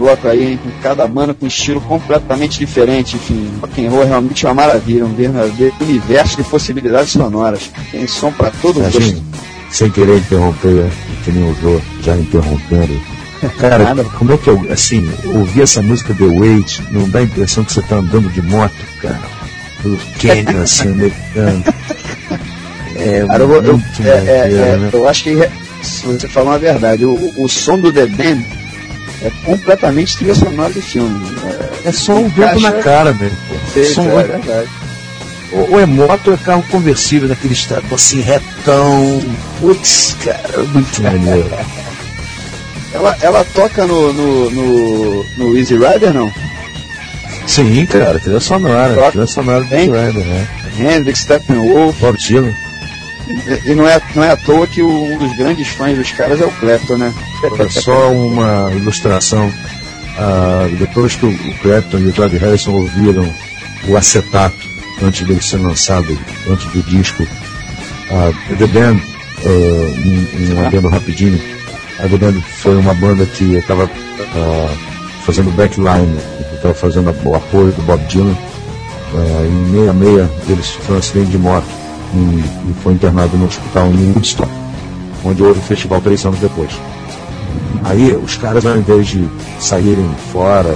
S9: bloco aí, hein? com cada banda com estilo completamente diferente. Enfim, rock and roll é realmente uma maravilha, um verdadeiro universo de possibilidades sonoras. Tem som para todo
S4: mundo. Sem querer interromper, né, que nem usou, já interrompendo. Cara, como é que eu, assim, ouvir essa música The Wait não dá a impressão que você tá andando de moto, cara? Do Kenya, assim, americano. É,
S9: cara, eu, eu, é, é, é,
S4: né?
S9: eu acho que, se você falar a verdade, o, o som do The Band é completamente trilha sonora do filme.
S4: É, é só um vento na cara, velho.
S9: É, verdade.
S4: Ou, é moto ou é carro conversível daquele estado assim, retão. Putz, cara, é muito maneiro.
S3: ela, ela toca no, no, no, no Easy Rider, não?
S4: Sim, cara, trilha sonora.
S3: Toca.
S4: Trilha sonora do
S3: Easy
S4: Rider, né?
S3: Hendrix, Steppenwolf.
S4: Bob Dylan.
S3: E, e não é, não é à toa que o, um dos grandes fãs dos caras é o Clapton, né?
S4: Olha só uma ilustração. Ah, depois que o Clapton e o George Harrison ouviram o acetato antes dele ser lançado, antes do disco, a The Band, ah, um, um adendo rapidinho, a The Band foi uma banda que estava fazendo backline, estava fazendo o apoio do Bob Dylan. Ah, em 66 ele sofreu um acidente de moto e, e foi internado no hospital em Woodstock, onde houve o festival três anos depois. Aí os caras, ao invés de saírem fora,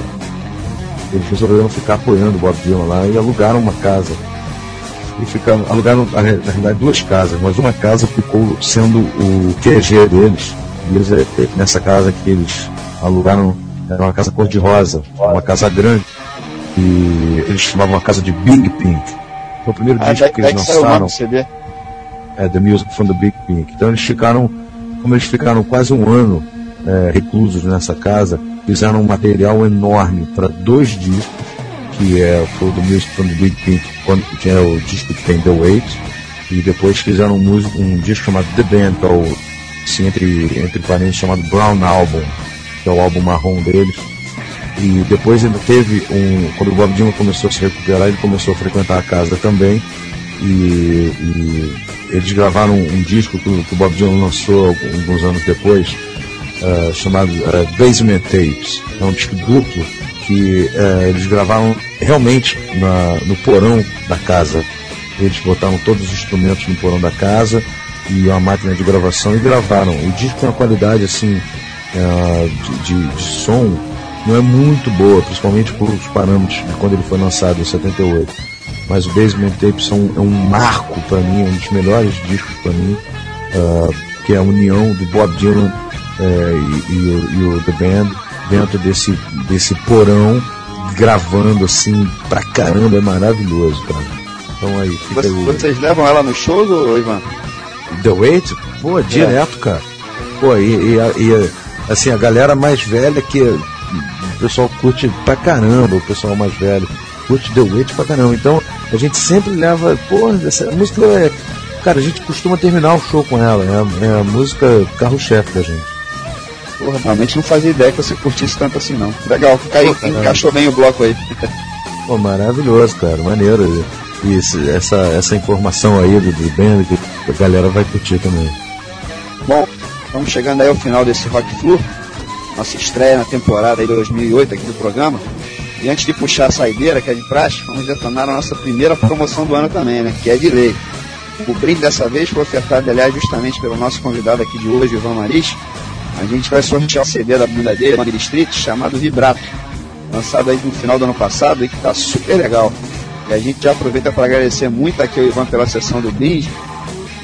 S4: eles resolveram ficar apoiando o Bob Dylan lá e alugaram uma casa. E ficaram, alugaram, na re- na realidade, duas casas, mas uma casa ficou sendo o QG deles. E eles, eh, eh, nessa casa que eles alugaram, era uma casa cor-de-rosa, uma casa grande. E eles chamavam a casa de Big Pink. Foi o primeiro
S3: Ah,
S4: disco que eles lançaram
S3: CD.
S4: é, The Music from the Big Pink. Então eles ficaram, como eles ficaram quase um ano é, reclusos nessa casa, fizeram um material enorme para dois discos, que é foi o The Music from the Big Pink, quando, que é o disco que tem The Wait, e depois fizeram um, um disco chamado The Band, que é o, assim, entre, entre parênteses, chamado Brown Album, que é o álbum marrom deles. E depois ainda teve um. Quando o Bob Dylan começou a se recuperar, ele começou a frequentar a casa também. E, e eles gravaram um, disco que, que o Bob Dylan lançou alguns anos depois, ah, chamado ah, Basement Tapes. É um disco duplo que ah, eles gravaram realmente na- no porão da casa. Eles botaram todos os instrumentos no porão da casa e uma máquina de gravação e gravaram. O disco tem uma qualidade assim de, de- de som não é muito boa, principalmente por os parâmetros de quando ele foi lançado em 78. Mas o Basement Tapes são, é um marco para mim, um dos melhores discos para mim, ah, que é a união do Bob Dylan eh, e, e o, e o The Band dentro desse, desse porão, gravando assim pra caramba, é maravilhoso, cara. Então aí, fica
S3: Você-
S4: aí.
S3: Vocês levam ela no show, ô, Ivan?
S4: The Wait? Pô, direto, cara. Pô, e, e, e assim, a galera mais velha que o pessoal curte pra caramba, o pessoal mais velho curte The Wait pra caramba. Então, a gente sempre leva, pô, essa música é. Cara, a gente costuma terminar o show com ela, é é a música carro-chefe da gente.
S3: Porra, realmente não fazia ideia que você curtisse tanto assim, não. Legal, caiu,
S4: Pô,
S3: encaixou bem o bloco aí.
S4: Pô, maravilhoso, cara, maneiro. E esse- essa, essa informação aí do, do band que a galera vai curtir também.
S3: Bom, estamos chegando aí ao final desse Rock Flu, nossa estreia na temporada aí de 2008 aqui do programa. E antes de puxar a saideira, que é de praxe, vamos detonar a nossa primeira promoção do ano também, né? Que é de lei. O brinde dessa vez foi ofertado, aliás, justamente pelo nosso convidado aqui de hoje, Ivan Maris. A gente vai sortear o CD da banda dele, Banda Street, chamado Vibrato, lançado aí no final do ano passado e que tá super legal. E a gente já aproveita para agradecer muito aqui ao Ivan pela sessão do brinde.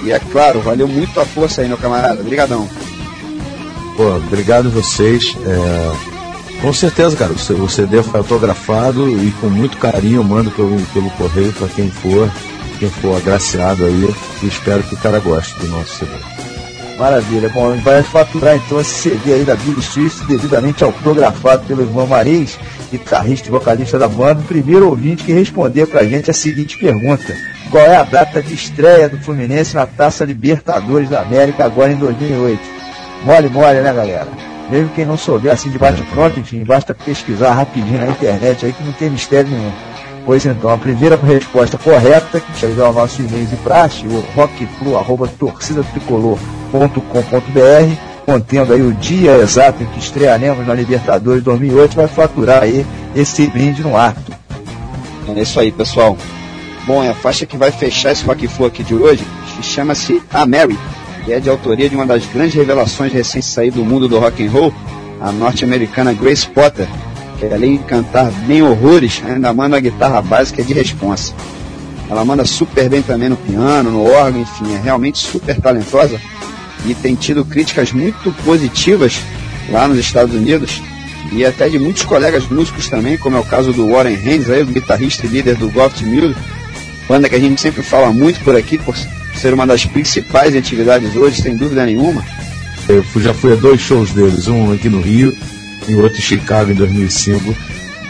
S3: E é claro, valeu muito a força aí, meu camarada. Obrigadão.
S4: Pô, obrigado vocês. É, com certeza, cara, o CD foi autografado e com muito carinho eu mando pelo, pelo correio para quem for, quem for agraciado aí. E espero que o cara goste do nosso CD.
S2: Maravilha. Bom, vai faturar então esse CD aí da Big Street, devidamente autografado pelo irmão Marins, guitarrista e vocalista da banda. O primeiro ouvinte que responder pra gente a seguinte pergunta: Qual é a data de estreia do Fluminense na Taça Libertadores da América agora em 2008? Mole, mole, né, galera? Mesmo quem não souber assim de bate-pronto, enfim, basta pesquisar rapidinho na internet aí que não tem mistério nenhum. Pois então, a primeira resposta correta, que chegou ao nosso e-mail de praxe, o rockflu.torcidatricolor.com.br, contendo aí o dia exato em que estrearemos na Libertadores 2008, vai faturar aí esse brinde no acto.
S3: É isso aí, pessoal. Bom, a faixa que vai fechar esse Rock Flu aqui de hoje chama-se A Mary, que é de autoria de uma das grandes revelações recentes saídas do mundo do rock and roll, a norte-americana Grace Potter, que além de cantar bem horrores, ainda manda a guitarra básica de responsa. Ela manda super bem também no piano, no órgão, enfim, é realmente super talentosa e tem tido críticas muito positivas lá nos Estados Unidos e até de muitos colegas músicos também, como é o caso do Warren Haynes, aí, o guitarrista e líder do Goft Music, banda que a gente sempre fala muito por aqui, por ser uma das principais atividades hoje, sem dúvida nenhuma.
S4: Eu já fui a dois shows deles, um aqui no Rio e outro em Chicago em 2005,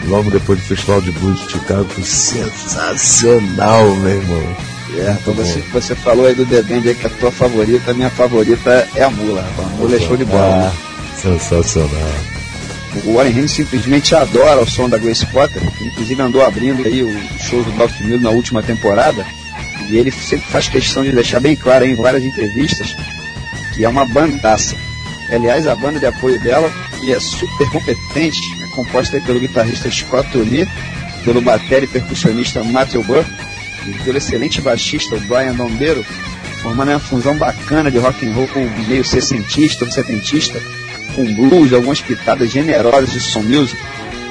S4: logo depois do Festival de Blues de Chicago. Foi sensacional, meu irmão.
S3: É, então você, você falou aí do Band aí que é a tua favorita, a minha favorita é a Mula. A Mula é show de bola.
S4: Ah, sensacional.
S3: O Warren Henry simplesmente adora o som da Grace Potter, inclusive andou abrindo aí o show do Dr. Mill na última temporada, e ele sempre faz questão de deixar bem claro em várias entrevistas que é uma bandaça. Aliás, a banda de apoio dela, que é super competente, é composta pelo guitarrista Scott Lee, pelo bater e percussionista Matthew Burr, e pelo excelente baixista Brian Dombeiro, formando uma fusão bacana de rock and roll com meio sessentista ou setentista, com blues, algumas pitadas generosas de som music,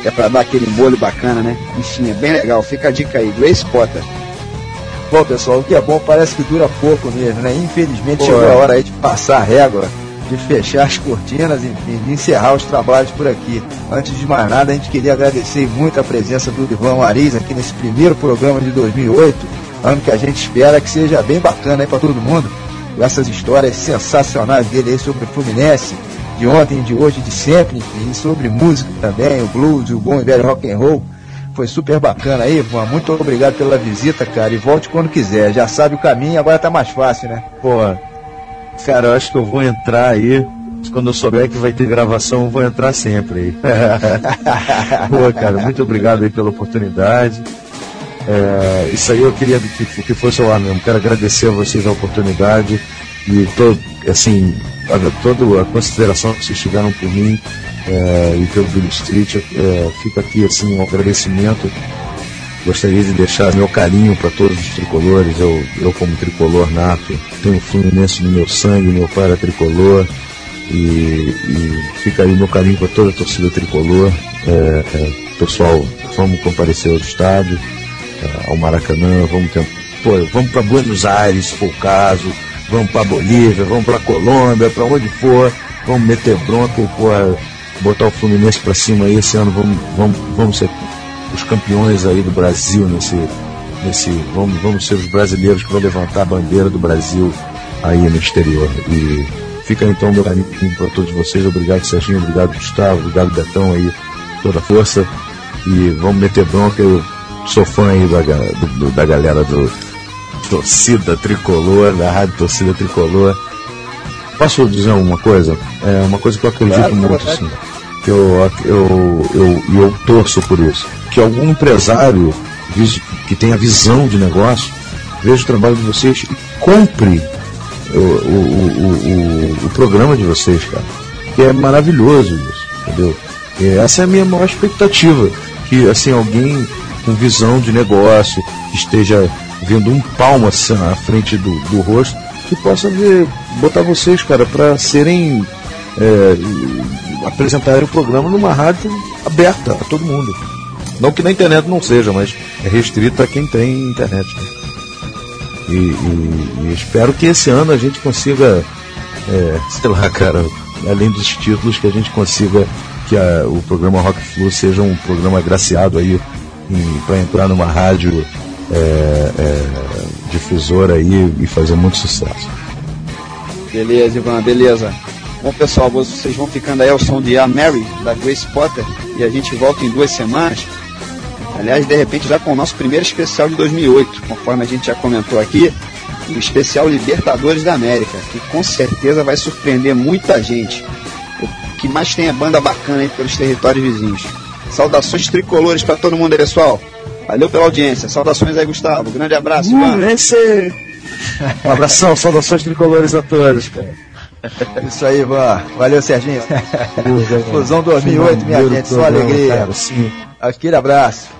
S3: que é para dar aquele molho bacana, né? Enfim, é bem legal. Fica a dica aí, Grace Potter.
S2: Bom, pessoal, o que é bom parece que dura pouco mesmo, né? Infelizmente Pô, chegou
S4: é.
S2: a hora aí de passar a régua, de fechar as cortinas, enfim, de encerrar os trabalhos por aqui. Antes de mais nada, a gente queria agradecer muito a presença do Ivan Ariz aqui nesse primeiro programa de 2008, ano que a gente espera que seja bem bacana aí para todo mundo, com essas histórias sensacionais dele aí sobre o Fluminense, de ontem, de hoje, de sempre, enfim, sobre música também, o blues, o bom e velho rock and roll. Foi super bacana aí, Ivan. Muito obrigado pela visita, cara. E volte quando quiser. Já sabe o caminho, agora tá mais fácil, né?
S4: Pô, cara, eu acho que eu vou entrar aí. Quando eu souber que vai ter gravação, eu vou entrar sempre aí. Pô, cara, muito obrigado aí pela oportunidade. É, isso aí eu queria que, que fosse ar mesmo. Quero agradecer a vocês a oportunidade e todo, assim, toda a consideração que vocês tiveram por mim é, e pelo Billy Street. É, fica aqui assim um agradecimento. Gostaria de deixar meu carinho para todos os tricolores. Eu, eu como tricolor nato, tenho um Fluminense no meu sangue, meu pai era tricolor. E, e fica aí meu carinho para toda a torcida tricolor. É, é, pessoal, vamos comparecer ao estádio, ao Maracanã, vamos tentar, pô, vamos para Buenos Aires, se for o caso, vamos para Bolívia, vamos para Colômbia, para onde for, vamos meter bronca porra, botar o Fluminense para cima aí esse ano, vamos, vamos, vamos ser os campeões aí do Brasil nesse, nesse vamos, vamos ser os brasileiros que vão levantar a bandeira do Brasil aí no exterior. E fica então meu carinho para todos vocês. Obrigado Serginho, obrigado Gustavo, obrigado Betão aí, toda a força. E vamos meter bronca. Eu sou fã aí da, do, da galera do Torcida Tricolor, da Rádio Torcida Tricolor. Posso dizer uma coisa? É uma coisa que eu acredito
S2: Claro,
S4: muito,
S2: claro.
S4: Que eu, eu, eu, eu torço por isso. Que algum empresário que tenha visão de negócio veja o trabalho de vocês e compre o, o, o, o, programa de vocês, cara. Que é maravilhoso isso, entendeu? E essa é a minha maior expectativa. Que assim, alguém com visão de negócio, esteja vendo um palmo assim à frente do, do rosto, que possa ver, botar vocês, cara, para serem é, apresentarem o programa numa rádio aberta a todo mundo. Não que na internet não seja, mas é restrito a quem tem internet. né? E, e- e espero que esse ano a gente consiga, é, sei lá, cara, além dos títulos, que a gente consiga que a- o programa Rock Flu seja um programa agraciado aí para entrar numa rádio é, é, difusora aí e fazer muito sucesso.
S3: Beleza, Ivan, beleza. Bom, pessoal, vocês vão ficando aí ao som de A Mary, da Grace Potter, e a gente volta em duas semanas. Aliás, de repente, já com o nosso primeiro especial de 2008, conforme a gente já comentou aqui, o especial Libertadores da América, que com certeza vai surpreender muita gente. O que mais tem é banda bacana aí pelos territórios vizinhos. Saudações tricolores para todo mundo aí, pessoal. Valeu pela audiência. Saudações aí, Gustavo. Grande abraço, Ivan.
S4: Um abração, saudações tricolores a todos, cara.
S2: Isso aí, Ivan. Valeu, Serginho. Fusão 2008, minha gente. Só alegria. Aquele abraço.